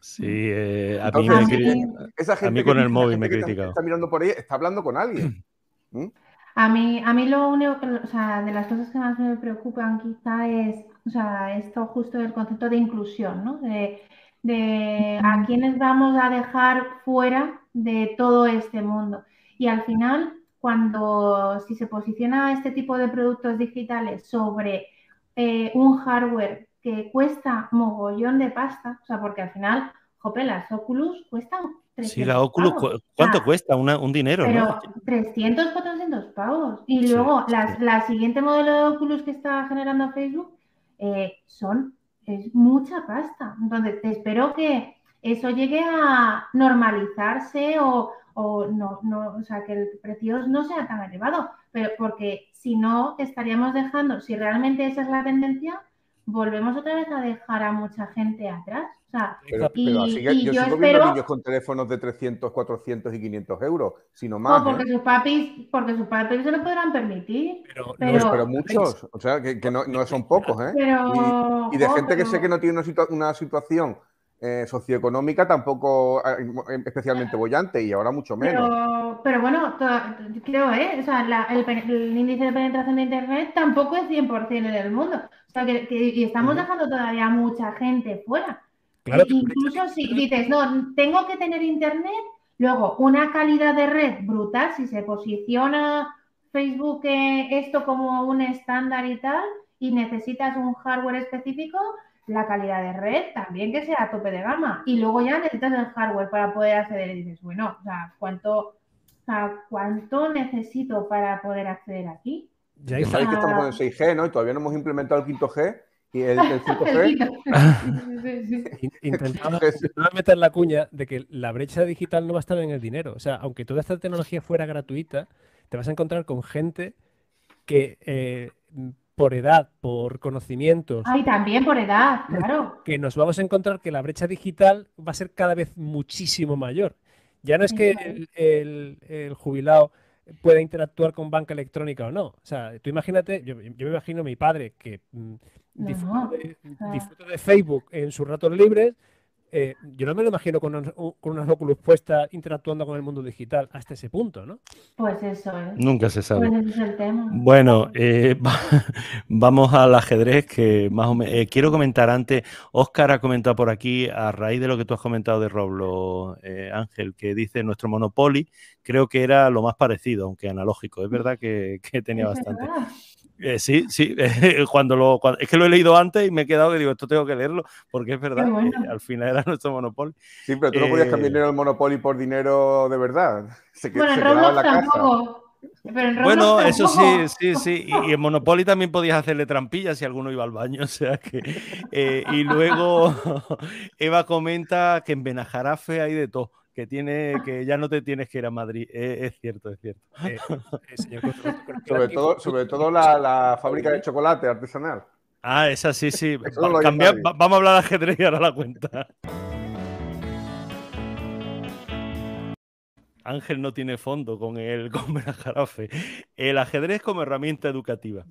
Sí, eh, a, Entonces, mí me, esa gente a mí con el móvil me he criticado. Está mirando por ahí, está hablando con alguien. ¿Mm? A mí, a mí lo único, que, o sea, de las cosas que más me preocupan quizá es, o sea, esto justo del concepto de inclusión, ¿no? De, de a quiénes vamos a dejar fuera de todo este mundo. Y al final, cuando si se posiciona este tipo de productos digitales sobre eh, un hardware que cuesta mogollón de pasta, o sea, porque al final, jope, las Oculus cuestan 300 Sí, la Oculus, pavos. ¿cuánto cuesta? Una, un dinero, pero ¿no? 300, 400 pavos. Y Sí, luego, sí. la, la siguiente modelo de Oculus que está generando Facebook eh, son, es mucha pasta. Entonces, espero que eso llegue a normalizarse o, o no, no, o sea, que el precio no sea tan elevado, pero porque si no, estaríamos dejando, si realmente esa es la tendencia, volvemos otra vez a dejar a mucha gente atrás. O sea, Pero, y, pero así que y yo, yo sigo viendo niños con teléfonos de 300, 400 y 500 euros, si no o más. porque ¿eh? sus papis, porque sus papis se lo podrán permitir, Pero, muchos, o sea, que, que no, no son pocos, ¿eh? pero, Y, y de gente que sé que no tiene una, situa- una situación eh, socioeconómica tampoco eh, especialmente bollante y ahora mucho menos. Pero, pero bueno, creo, ¿eh? O sea, la- el, índice de penetración de Internet tampoco es 100% en el mundo. O sea, que, que- y estamos dejando todavía mucha gente fuera. claro, Incluso si dices, no, tengo que tener Internet, luego una calidad de red brutal, si se posiciona Facebook eh, esto como un estándar y tal, y necesitas un hardware específico, la calidad de red también que sea a tope de gama. Y luego ya necesitas el hardware para poder acceder. Y dices, bueno, o sea, ¿cuánto, o sea, ¿cuánto necesito para poder acceder aquí? ya hay sabéis que estamos con el 6G, ¿no? Y todavía no hemos implementado el 5G y el, el 5G. Sí, sí. In- Intentaba, Es- intentaba meter la cuña de que la brecha digital no va a estar en el dinero. O sea, aunque toda esta tecnología fuera gratuita, te vas a encontrar con gente que eh, por edad, por conocimientos, Ay, también por edad, claro. que nos vamos a encontrar que la brecha digital va a ser cada vez muchísimo mayor. Ya no es que el, el- el jubilado pueda interactuar con banca electrónica o no. O sea, tú imagínate, yo, yo me imagino a mi padre que mm, disfruta, de, sea- disfruta de Facebook en sus ratos libres. Eh, yo no me lo imagino con, unos- con unas Oculus puestas interactuando con el mundo digital hasta ese punto, ¿no? Pues eso es. Nunca se sabe. Pues ese es el tema. Bueno, eh, va- vamos al ajedrez que más o menos... quiero comentar antes, Óscar ha comentado por aquí, a raíz de lo que tú has comentado de Roblo, eh, Ángel, que dice nuestro Monopoly, creo que era lo más parecido, aunque analógico. Es verdad que, que tenía Es bastante. verdad. Eh, sí, sí, cuando lo, cuando- es que lo he leído antes y me he quedado que digo, esto tengo que leerlo, porque es verdad, bueno. eh, al final era nuestro Monopoly. Sí, pero tú no podías Eh, cambiar dinero del Monopoly por dinero de verdad. Se, Bueno, en se quedaba en Roblox la casa. Pero Bueno, eso sí, sí, sí. Y, y en Monopoly también podías hacerle trampillas si alguno iba al baño. O sea que. eh, y luego Eva comenta que en Benajarafe hay de todo. Que tiene, que ya no te tienes que ir a Madrid. Eh, es cierto, es cierto. Eh, eh, señor Sobre todo, sobre todo la, la fábrica de chocolate artesanal. Ah, esa sí, sí. Va- vamos a hablar de ajedrez y ahora la cuenta. Ángel no tiene fondo con el con Benajarafe. El ajedrez como herramienta educativa.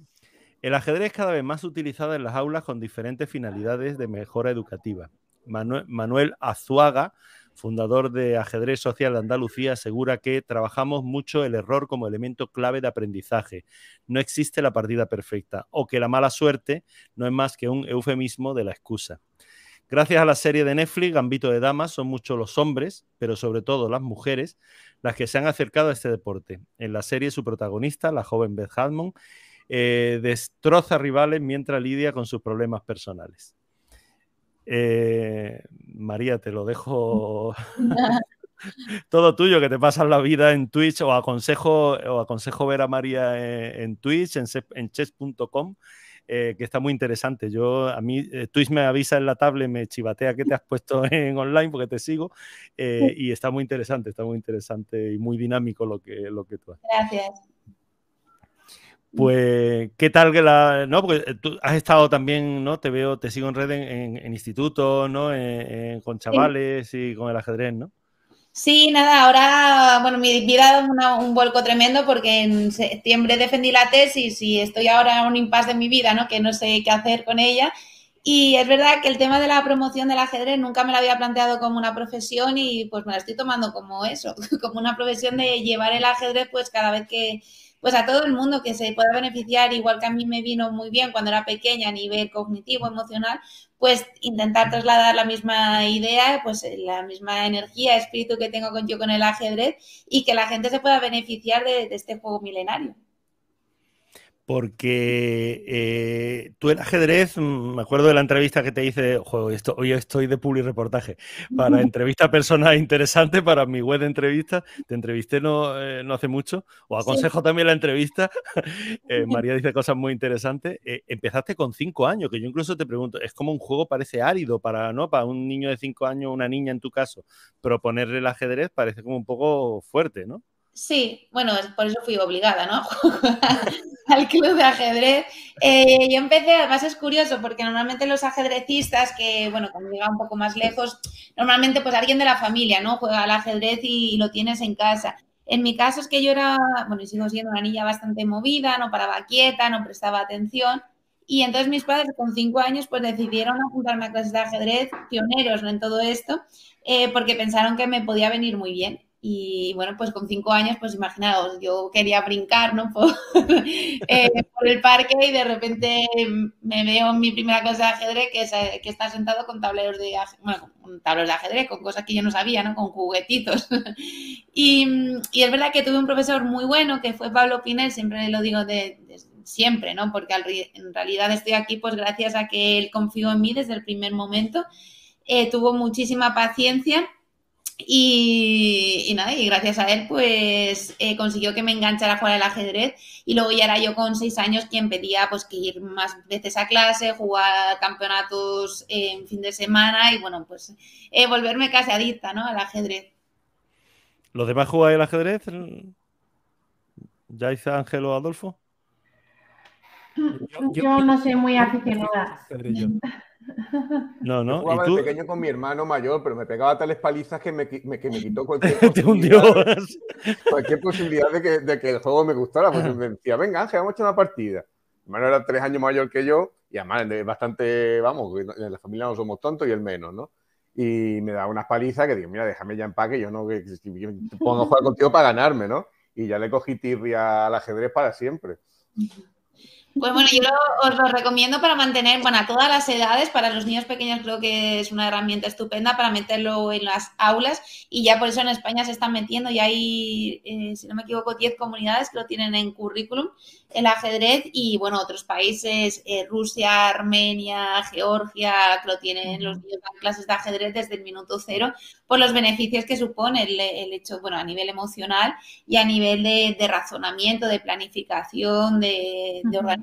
El ajedrez es cada vez más utilizado en las aulas con diferentes finalidades de mejora educativa. Manuel, Manuel Azuaga, fundador de Ajedrez Social de Andalucía, asegura que trabajamos mucho el error como elemento clave de aprendizaje. No existe la partida perfecta o que la mala suerte no es más que un eufemismo de la excusa. Gracias a la serie de Netflix, Gambito de Damas, son muchos los hombres, pero sobre todo las mujeres, las que se han acercado a este deporte. En la serie, su protagonista, la joven Beth Hadmond, eh, destroza rivales mientras lidia con sus problemas personales. Eh, María, te lo dejo todo tuyo, que te pasas la vida en Twitch o aconsejo, o aconsejo ver a María en, Twitch, en, chess.com. Eh, que está muy interesante. Yo, a mí, Twitch me avisa en la tablet, me chivatea que te has puesto en online porque te sigo y está muy interesante, está muy interesante y muy dinámico lo que, lo que tú haces. Gracias. Pues, ¿qué tal que la. No, porque eh, tú has estado también, ¿no? Te veo, te sigo en red en, en, institutos, ¿no? con chavales y con el ajedrez, ¿no? Sí, nada, ahora, bueno, mi vida da un vuelco tremendo porque en septiembre defendí la tesis y estoy ahora en un impasse de mi vida, ¿no? Que no sé qué hacer con ella. Y es verdad que el tema de la promoción del ajedrez nunca me lo había planteado como una profesión y pues me la estoy tomando como eso, como una profesión de llevar el ajedrez pues cada vez que, pues a todo el mundo que se pueda beneficiar, igual que a mí me vino muy bien cuando era pequeña a nivel cognitivo, emocional, pues intentar trasladar la misma idea, pues la misma energía, espíritu que tengo con, yo con el ajedrez y que la gente se pueda beneficiar de este juego milenario porque eh, tú el ajedrez, mm, me acuerdo de la entrevista que te hice, esto, hoy estoy de public reportaje, para entrevista a personas interesantes, para mi web de entrevistas, te entrevisté no, eh, no hace mucho, o aconsejo también la entrevista, eh, María dice cosas muy interesantes, empezaste con cinco años, que yo incluso te pregunto, es como un juego parece árido para, ¿no? para un niño de cinco años, una niña en tu caso, proponerle el ajedrez parece como un poco fuerte, ¿no? Sí, bueno, por eso fui obligada, ¿no? al club de ajedrez. Eh, yo empecé, además es curioso, porque normalmente los ajedrecistas que, bueno, cuando llega un poco más lejos, normalmente pues alguien de la familia, ¿no? Juega al ajedrez y, lo tienes en casa. En mi caso es que yo era, bueno, y sigo siendo una niña bastante movida, no paraba quieta, no prestaba atención. Y entonces mis padres con cinco años pues decidieron apuntarme a clases de ajedrez, pioneros ¿no? en todo esto, eh, porque pensaron que me podía venir muy bien. Y bueno, pues con cinco años, pues imaginaos, yo quería brincar, ¿no? Eh, por, el parque y de repente me veo en mi primera clase de ajedrez que, es, eh, que está sentado con tableros de, bueno, con tableros de ajedrez, con cosas que yo no sabía, ¿no? Con juguetitos. y, y, es verdad que tuve un profesor muy bueno que fue Pablo Pinel, siempre lo digo de, siempre, ¿no? Porque en realidad estoy aquí pues gracias a que él confió en mí desde el primer momento. Eh, tuvo muchísima paciencia y, nada, y gracias a él, pues eh, consiguió que me enganchara a jugar al ajedrez. Y luego ya era yo con seis años quien pedía pues que ir más veces a clase, jugar campeonatos en fin de semana y bueno, pues eh, volverme casi adicta ¿no? al ajedrez. ¿Los demás jugáis al ajedrez? ¿Ya dice Ángel o Adolfo? Yo, no soy muy aficionada. No, no. Yo jugaba de pequeño con mi hermano mayor, pero me pegaba tales palizas que me, que me quitó cualquier posibilidad, cualquier posibilidad de que, de que, el juego me gustara. Porque me decía, venga, Ángel, vamos a echar una partida. Mi hermano era tres años mayor que yo y además es bastante, vamos, en la familia no somos tontos y el menos, ¿no? Y me daba unas palizas que digo, mira, déjame ya en paz, que yo no que, que, pongo a jugar contigo para ganarme, ¿no? Y ya le cogí tirria al ajedrez para siempre. Pues bueno, yo os lo recomiendo para mantener, bueno, a todas las edades, para los niños pequeños creo que es una herramienta estupenda para meterlo en las aulas y ya por eso en España se están metiendo y hay, eh, si no me equivoco, 10 comunidades que lo tienen en currículum, el ajedrez y bueno, otros países, eh, Rusia, Armenia, Georgia, que lo tienen, los niños dan clases de ajedrez desde el minuto cero, por los beneficios que supone el, hecho, bueno, a nivel emocional y a nivel de, razonamiento, de planificación, de, de organización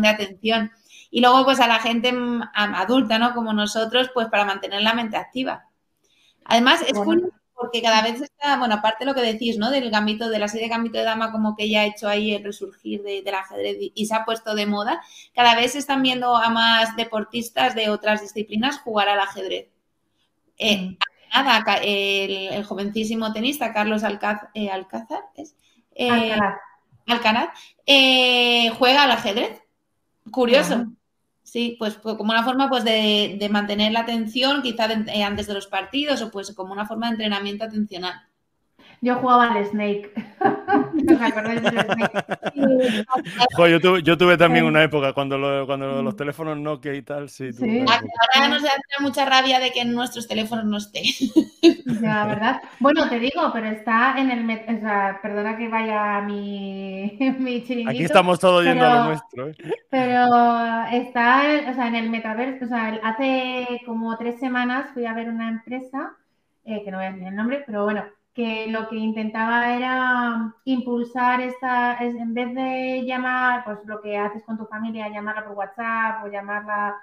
de atención. Y luego, pues a la gente adulta, ¿no? Como nosotros, pues para mantener la mente activa. Además, es curioso porque cada vez está, bueno, aparte de lo que decís, ¿no? Del gambito, de la serie de gambito de dama, como que ya ha hecho ahí el resurgir de, del ajedrez y se ha puesto de moda, cada vez se están viendo a más deportistas de otras disciplinas jugar al ajedrez. Eh, mm. Nada, el, jovencísimo tenista Carlos eh, Alcázar, ¿es? Eh, Alcaraz, eh, juega al ajedrez. Curioso. Sí, pues, pues, como una forma pues, de, mantener la atención, quizá eh, antes de los partidos, o pues como una forma de entrenamiento atencional. Yo jugaba al Snake. yo, tuve, también una época cuando, cuando los teléfonos Nokia y tal, sí. Ahora nos da mucha rabia de que en nuestros teléfonos no esté. Ya, ¿verdad? Bueno, te digo, pero está en el... O sea, perdona que vaya mi, mi chiringuito. Aquí estamos todos yendo a lo nuestro. ¿eh? Pero está o sea, en el metaverso. O sea, hace como tres semanas fui a ver una empresa, eh, que no voy a decir el nombre, pero bueno, que lo que intentaba era impulsar esta, en vez de llamar, pues lo que haces con tu familia, llamarla por WhatsApp o llamarla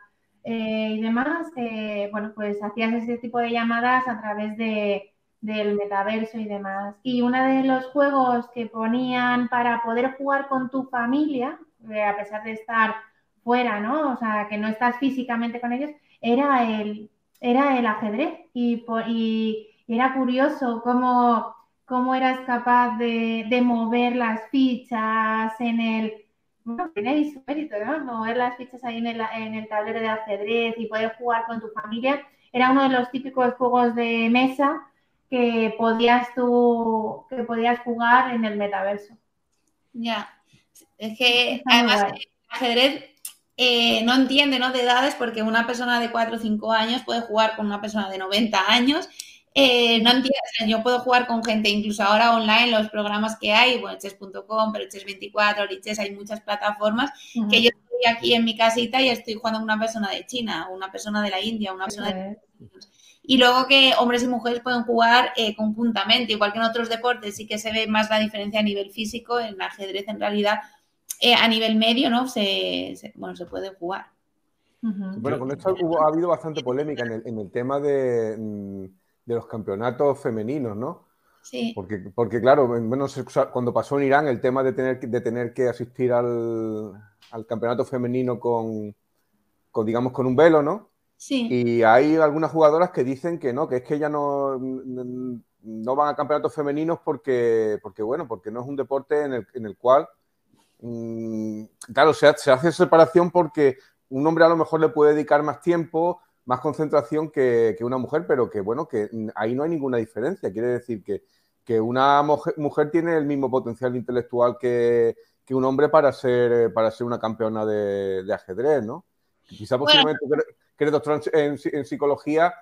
eh, y demás, eh, bueno, pues hacías ese tipo de llamadas a través de, del metaverso y demás. Y uno de los juegos que ponían para poder jugar con tu familia, eh, a pesar de estar fuera, ¿no? O sea, que no estás físicamente con ellos, era el, era el ajedrez. Y, y era curioso cómo, cómo eras capaz de, mover las fichas en el... Bueno, tenéis su mérito, ¿no? Mover las fichas ahí en el, en el tablero de ajedrez y poder jugar con tu familia. Era uno de los típicos juegos de mesa que podías tú, que podías jugar en el metaverso. Ya, es que además el ajedrez eh, no entiende ¿no? de edades porque una persona de 4 o 5 años puede jugar con una persona de 90 años eh, no entiendo, yo puedo jugar con gente, incluso ahora online, los programas que hay, bueno, chess.com, pero chess24, Lichess, hay muchas plataformas que yo estoy aquí en mi casita y estoy jugando con una persona de China, una persona de la India, una persona de... Y luego que hombres y mujeres pueden jugar eh, conjuntamente, igual que en otros deportes, sí que se ve más la diferencia a nivel físico, en ajedrez en realidad eh, a nivel medio, ¿no? Se, bueno, se puede jugar. Bueno, con esto ha habido bastante polémica en el, en el tema de... Mm, de los campeonatos femeninos, ¿no? Sí. Porque, porque claro, bueno, cuando pasó en Irán el tema de tener, de tener que asistir al, campeonato femenino con, digamos, con un velo, ¿no? Sí. Y hay algunas jugadoras que dicen que no, que es que ellas no, no van a campeonatos femeninos porque, porque, bueno, porque no es un deporte en el, en el cual, mm, claro, se, se hace separación porque un hombre a lo mejor le puede dedicar más tiempo, más concentración que, una mujer, pero que bueno, que ahí no hay ninguna diferencia. Quiere decir que, que una mujer, tiene el mismo potencial intelectual que, un hombre para ser, para ser una campeona de, ajedrez, ¿no? Quizá posiblemente que eres doctor en, psicología,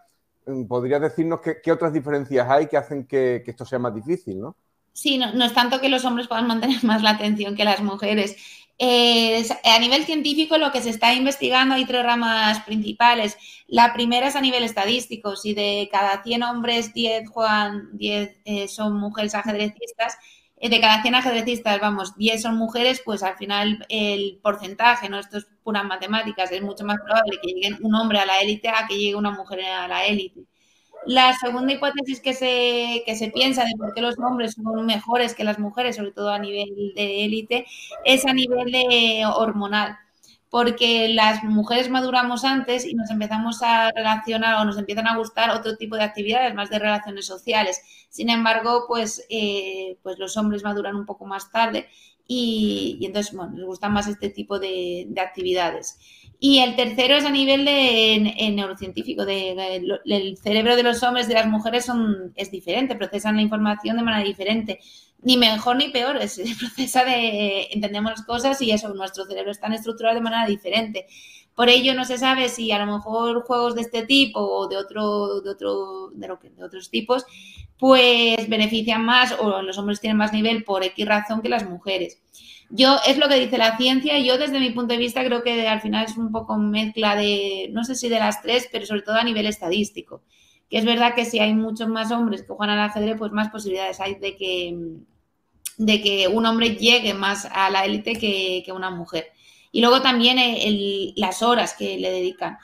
mm, podrías decirnos qué, otras diferencias hay que hacen que, esto sea más difícil, ¿no? Sí, no, es tanto que los hombres puedan mantener más la atención que las mujeres. Eh, a nivel científico, lo que se está investigando hay tres ramas principales. La primera es a nivel estadístico. Si de cada 100 hombres, 10 juegan, 10 eh, son mujeres ajedrecistas, eh, de cada 100 ajedrecistas, vamos, 10 son mujeres, pues al final el porcentaje, ¿no? Esto es puras matemáticas, es mucho más probable que llegue un hombre a la élite a que llegue una mujer a la élite. La segunda hipótesis que se, que se piensa de por qué los hombres son mejores que las mujeres, sobre todo a nivel de élite, es a nivel de hormonal porque las mujeres maduramos antes y nos empezamos a relacionar o nos empiezan a gustar otro tipo de actividades, más de relaciones sociales. Sin embargo, pues, eh, pues los hombres maduran un poco más tarde y, entonces, bueno, les gustan más este tipo de, actividades. Y el tercero es a nivel de, neurocientífico, de, el cerebro de los hombres y de las mujeres son, es diferente, procesan la información de manera diferente ni mejor ni peor, se procesa de entendemos las cosas y eso, nuestro cerebro está estructurado de manera diferente. Por ello no se sabe si a lo mejor juegos de este tipo o de otro, de otro, de, lo que, de otros tipos, pues benefician más o los hombres tienen más nivel por X razón que las mujeres. Yo, es lo que dice la ciencia, yo desde mi punto de vista creo que al final es un poco mezcla de, no sé si de las tres, pero sobre todo a nivel estadístico que es verdad que si hay muchos más hombres que juegan al ajedrez, pues más posibilidades hay de que, de que un hombre llegue más a la élite que, una mujer. Y luego también las horas que le dedican.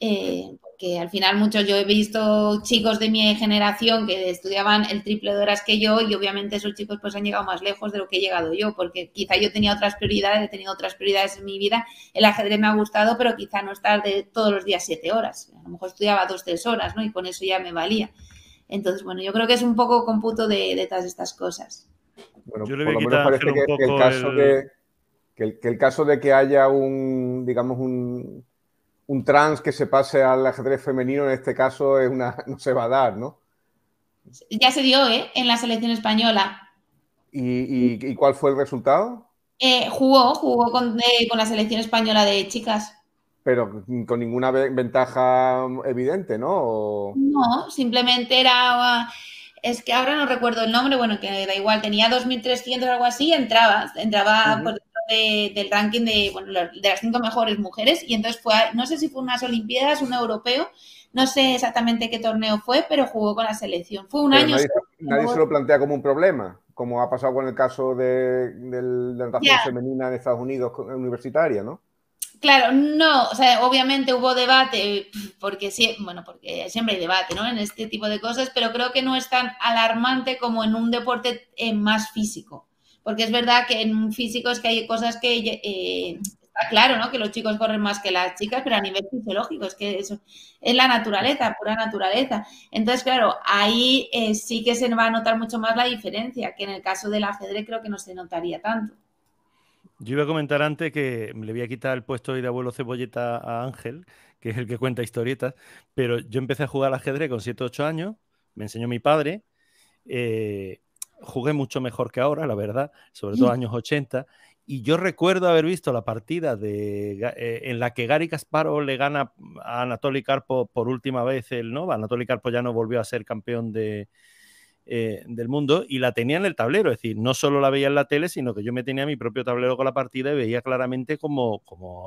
Eh, porque al final muchos, yo he visto chicos de mi generación que estudiaban el triple de horas que yo y obviamente esos chicos pues han llegado más lejos de lo que he llegado yo, porque quizá yo tenía otras prioridades, he tenido otras prioridades en mi vida, el ajedrez me ha gustado, pero quizá no estar de todos los días siete horas, a lo mejor estudiaba dos, tres horas, ¿no? Y con eso ya me valía. Entonces, bueno, yo creo que es un poco cómputo de, de todas estas cosas. Bueno, por lo menos parece que, el caso De, que, el, caso de que haya un, digamos, un, un trans que se pase al ajedrez femenino en este caso es una, no se va a dar, ¿no? Ya se dio, ¿eh? En la selección española. ¿Y, cuál fue el resultado? Eh, jugó, jugó con, con la selección española de chicas. Pero con ninguna ventaja evidente, ¿no? No, simplemente era es que ahora no recuerdo el nombre, bueno, que da igual, tenía 2.300 o algo así, entraba, entraba por del ranking de, bueno, de las cinco mejores mujeres y entonces fue, no sé si fue unas Olimpiadas, un europeo, no sé exactamente qué torneo fue, pero jugó con la selección. Fue un año. Nadie, se lo plantea como un problema, como ha pasado con el caso de, la femenina en Estados Unidos universitaria, ¿no? Claro, no, o sea, obviamente hubo debate, porque sí, bueno, porque siempre hay debate, ¿no? En este tipo de cosas, pero creo que no es tan alarmante como en un deporte eh, más físico. Porque es verdad que en físico es que hay cosas que eh, está claro, ¿no? Que los chicos corren más que las chicas, pero a nivel fisiológico es que eso es la naturaleza, pura naturaleza. Entonces, claro, ahí eh, sí que se va a notar mucho más la diferencia, que en el caso del ajedrez creo que no se notaría tanto. Yo iba a comentar antes que le voy a quitar el puesto de abuelo cebolleta a Ángel, que es el que cuenta historietas, pero yo empecé a jugar al ajedrez con 7 o 8 años, me enseñó mi padre, eh, jugué mucho mejor que ahora, la verdad, sobre todo años 80, y yo recuerdo haber visto la partida de, eh, en la que Gary Kasparov le gana a Anatoly Karpov por última vez, el, ¿no? Anatoly Karpov ya no volvió a ser campeón de, eh, del mundo y la tenía en el tablero, es decir, no solo la veía en la tele, sino que yo me tenía mi propio tablero con la partida y veía claramente cómo,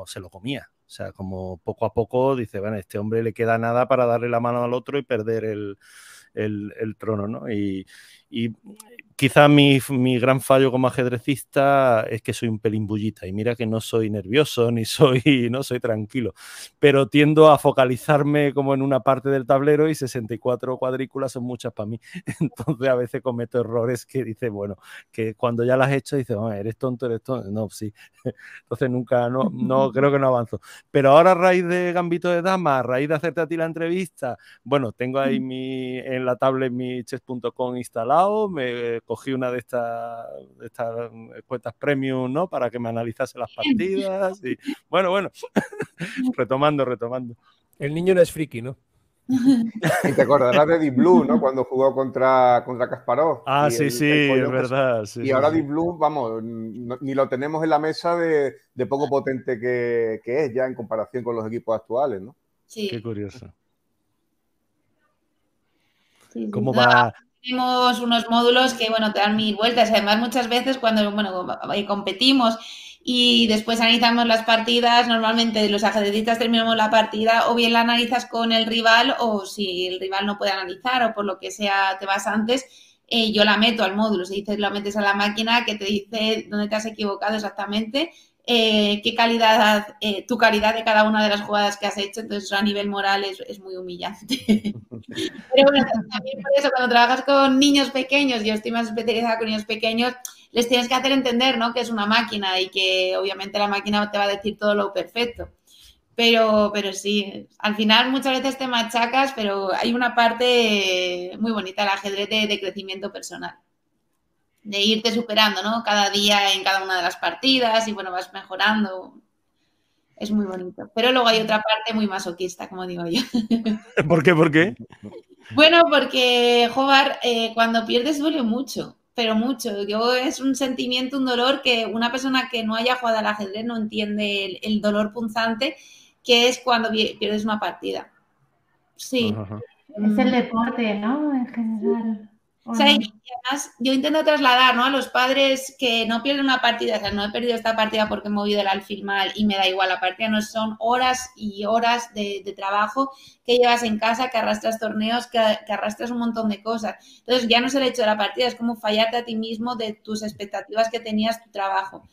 se lo comía. O sea, como poco a poco dice, bueno, este hombre le queda nada para darle la mano al otro y perder el, trono, ¿no? Y, y, quizá mi, gran fallo como ajedrecista es que soy un pelín bullita y mira que no soy nervioso ni soy, no soy tranquilo, pero tiendo a focalizarme como en una parte del tablero y 64 cuadrículas son muchas para mí. Entonces a veces cometo errores que dice, bueno, que cuando ya las he hecho dice, eres tonto, eres tonto. No, sí. Entonces nunca, no, no, creo que no avanzo. Pero ahora a raíz de Gambito de Dama, a raíz de hacerte a ti la entrevista, bueno, tengo ahí mi, en la tablet mi chess.com instalado, me cogí una de estas, estas cuentas premium, ¿no? Para que me analizase las partidas. Y bueno, bueno, retomando, retomando. El niño no es friki, ¿no? Y te acordarás de Deep Blue, ¿no? Cuando jugó contra, contra Kasparov. Ah, sí, sí, es verdad. y ahora Deep Blue, vamos, ni lo tenemos en la mesa de, poco potente que, es ya en comparación con los equipos actuales, ¿no? Sí. Qué curioso. ¿Cómo va? Tenemos unos módulos que, bueno, te dan mil vueltas. Además, muchas veces cuando, bueno, competimos y después analizamos las partidas, normalmente los ajedrecistas terminamos la partida o bien la analizas con el rival o si el rival no puede analizar o por lo que sea te vas antes, eh, yo la meto al módulo. Se dice, lo metes a la máquina que te dice dónde te has equivocado exactamente eh, qué calidad, eh, tu calidad de cada una de las jugadas que has hecho, entonces a nivel moral es, muy humillante. Pero bueno, también por eso cuando trabajas con niños pequeños, yo estoy más especializada con niños pequeños, les tienes que hacer entender ¿no? que es una máquina y que obviamente la máquina te va a decir todo lo perfecto. Pero, pero sí, al final muchas veces te machacas, pero hay una parte muy bonita, el ajedrez de crecimiento personal de irte superando, ¿no? Cada día en cada una de las partidas y bueno, vas mejorando. Es muy bonito. Pero luego hay otra parte muy masoquista, como digo yo. ¿Por qué? ¿Por qué? Bueno, porque jugar eh, cuando pierdes duele mucho, pero mucho. Yo es un sentimiento, un dolor que una persona que no haya jugado al ajedrez no entiende el, dolor punzante que es cuando pierdes una partida. Sí. Es el deporte, ¿no? En general. O sea, y además yo intento trasladar ¿no? a los padres que no pierden una partida, o sea, no he perdido esta partida porque he movido el alfil mal y me da igual la partida, no son horas y horas de, trabajo que llevas en casa, que arrastras torneos, que, que, arrastras un montón de cosas. Entonces ya no es el hecho de la partida, es como fallarte a ti mismo de tus expectativas que tenías tu trabajo.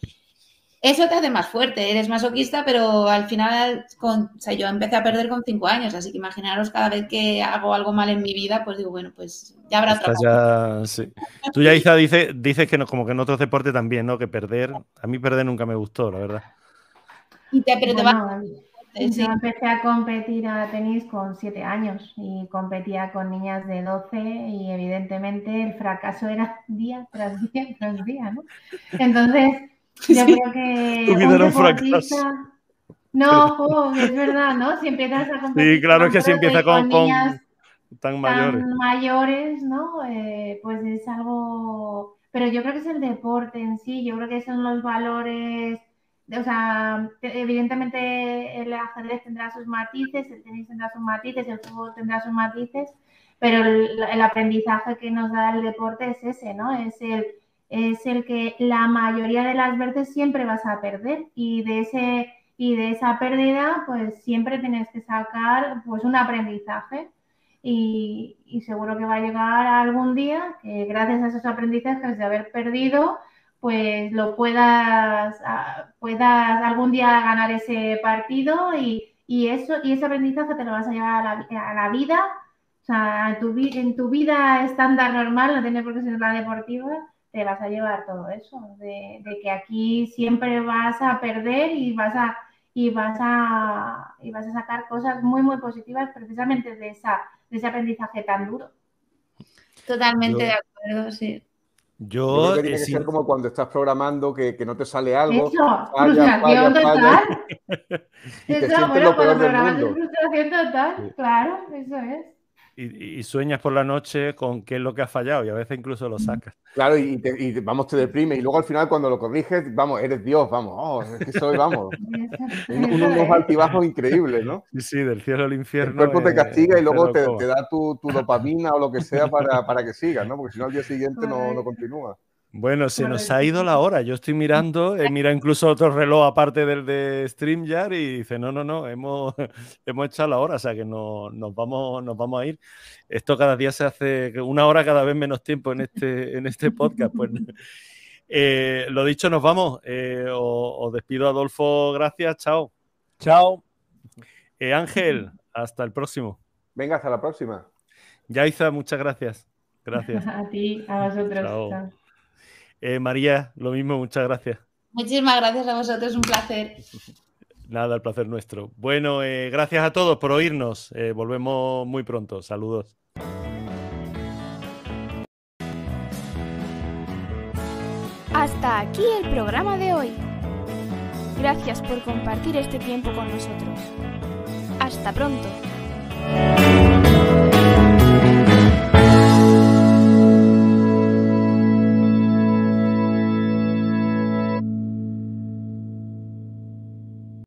Eso te hace más fuerte, eres masoquista, pero al final, con, o sea, yo empecé a perder con cinco años, así que imaginaros cada vez que hago algo mal en mi vida, pues digo, bueno, pues ya habrá otra ya, sí. Tú ya, Isa, dices, dices que no, como que en otros deportes también, ¿no? Que perder, a mí perder nunca me gustó, la verdad. Y te, pero te va... Yo empecé a competir a tenis con siete años y competía con niñas de 12 y evidentemente el fracaso era día tras día tras día, ¿no? Entonces yo creo que. un No, es verdad, ¿no? Si empiezas a competir. Sí, claro, es que si empieza con, tan mayores. mayores, ¿no? Eh, pues es algo. pero yo creo que es el deporte en sí, yo creo que son los valores, o sea, evidentemente el ajedrez tendrá sus matices, el tenis tendrá sus matices, el fútbol tendrá sus matices, pero el, aprendizaje que nos da el deporte es ese, ¿no? Es el, es el que la mayoría de las veces siempre vas a perder y de ese y de esa pérdida pues siempre tienes que sacar pues un aprendizaje. Y, seguro que va a llegar algún día que gracias a esos aprendizajes de haber perdido, pues lo puedas, puedas algún día ganar ese partido y, eso, y ese aprendizaje te lo vas a llevar a la, vida, o sea, en tu, en tu vida estándar normal, no tiene por qué ser la deportiva, te vas a llevar todo eso, de, de que aquí siempre vas a perder y vas a y vas a, y vas a sacar cosas muy, muy positivas precisamente de, esa, de ese aprendizaje tan duro. Totalmente de acuerdo, sí. Yo, creo que tiene que ser como cuando estás programando que, que no te sale algo. Eso, frustración total. eso, bueno, cuando programas es frustración total, claro, eso es y, sueñas por la noche con qué es lo que ha fallado y a veces incluso lo sacas. Claro, y, vamos, te deprime y luego al final cuando lo corriges, vamos, eres Dios, vamos, oh, es que soy, vamos. unos altibajos increíbles, ¿no? Sí, sí, del cielo al infierno. El cuerpo te castiga y luego te, da tu, dopamina o lo que sea para, para que sigas, ¿no? Porque si no al día siguiente no, no continúa. Bueno, se nos ha ido la hora. Yo estoy mirando, eh, mira incluso otro reloj aparte del de StreamYard y dice, no, no, no, hemos, hemos echado la hora, o sea que no, nos, vamos, nos vamos a ir. Esto cada día se hace una hora cada vez menos tiempo en este, en este podcast. Pues, eh, lo dicho, nos vamos. Eh, os, despido, Adolfo, gracias, chao. Chao. Ángel, hasta el próximo. Venga, hasta la próxima. Yaiza, muchas gracias. Gracias. A ti, a vosotros. Chao. Eh, María, lo mismo, muchas gracias. Muchísimas gracias a vosotros, un placer. Nada, el placer nuestro. Bueno, eh, gracias a todos por oírnos. Eh, volvemos muy pronto. Saludos. Hasta aquí el programa de hoy. Gracias por compartir este tiempo con nosotros. Hasta pronto.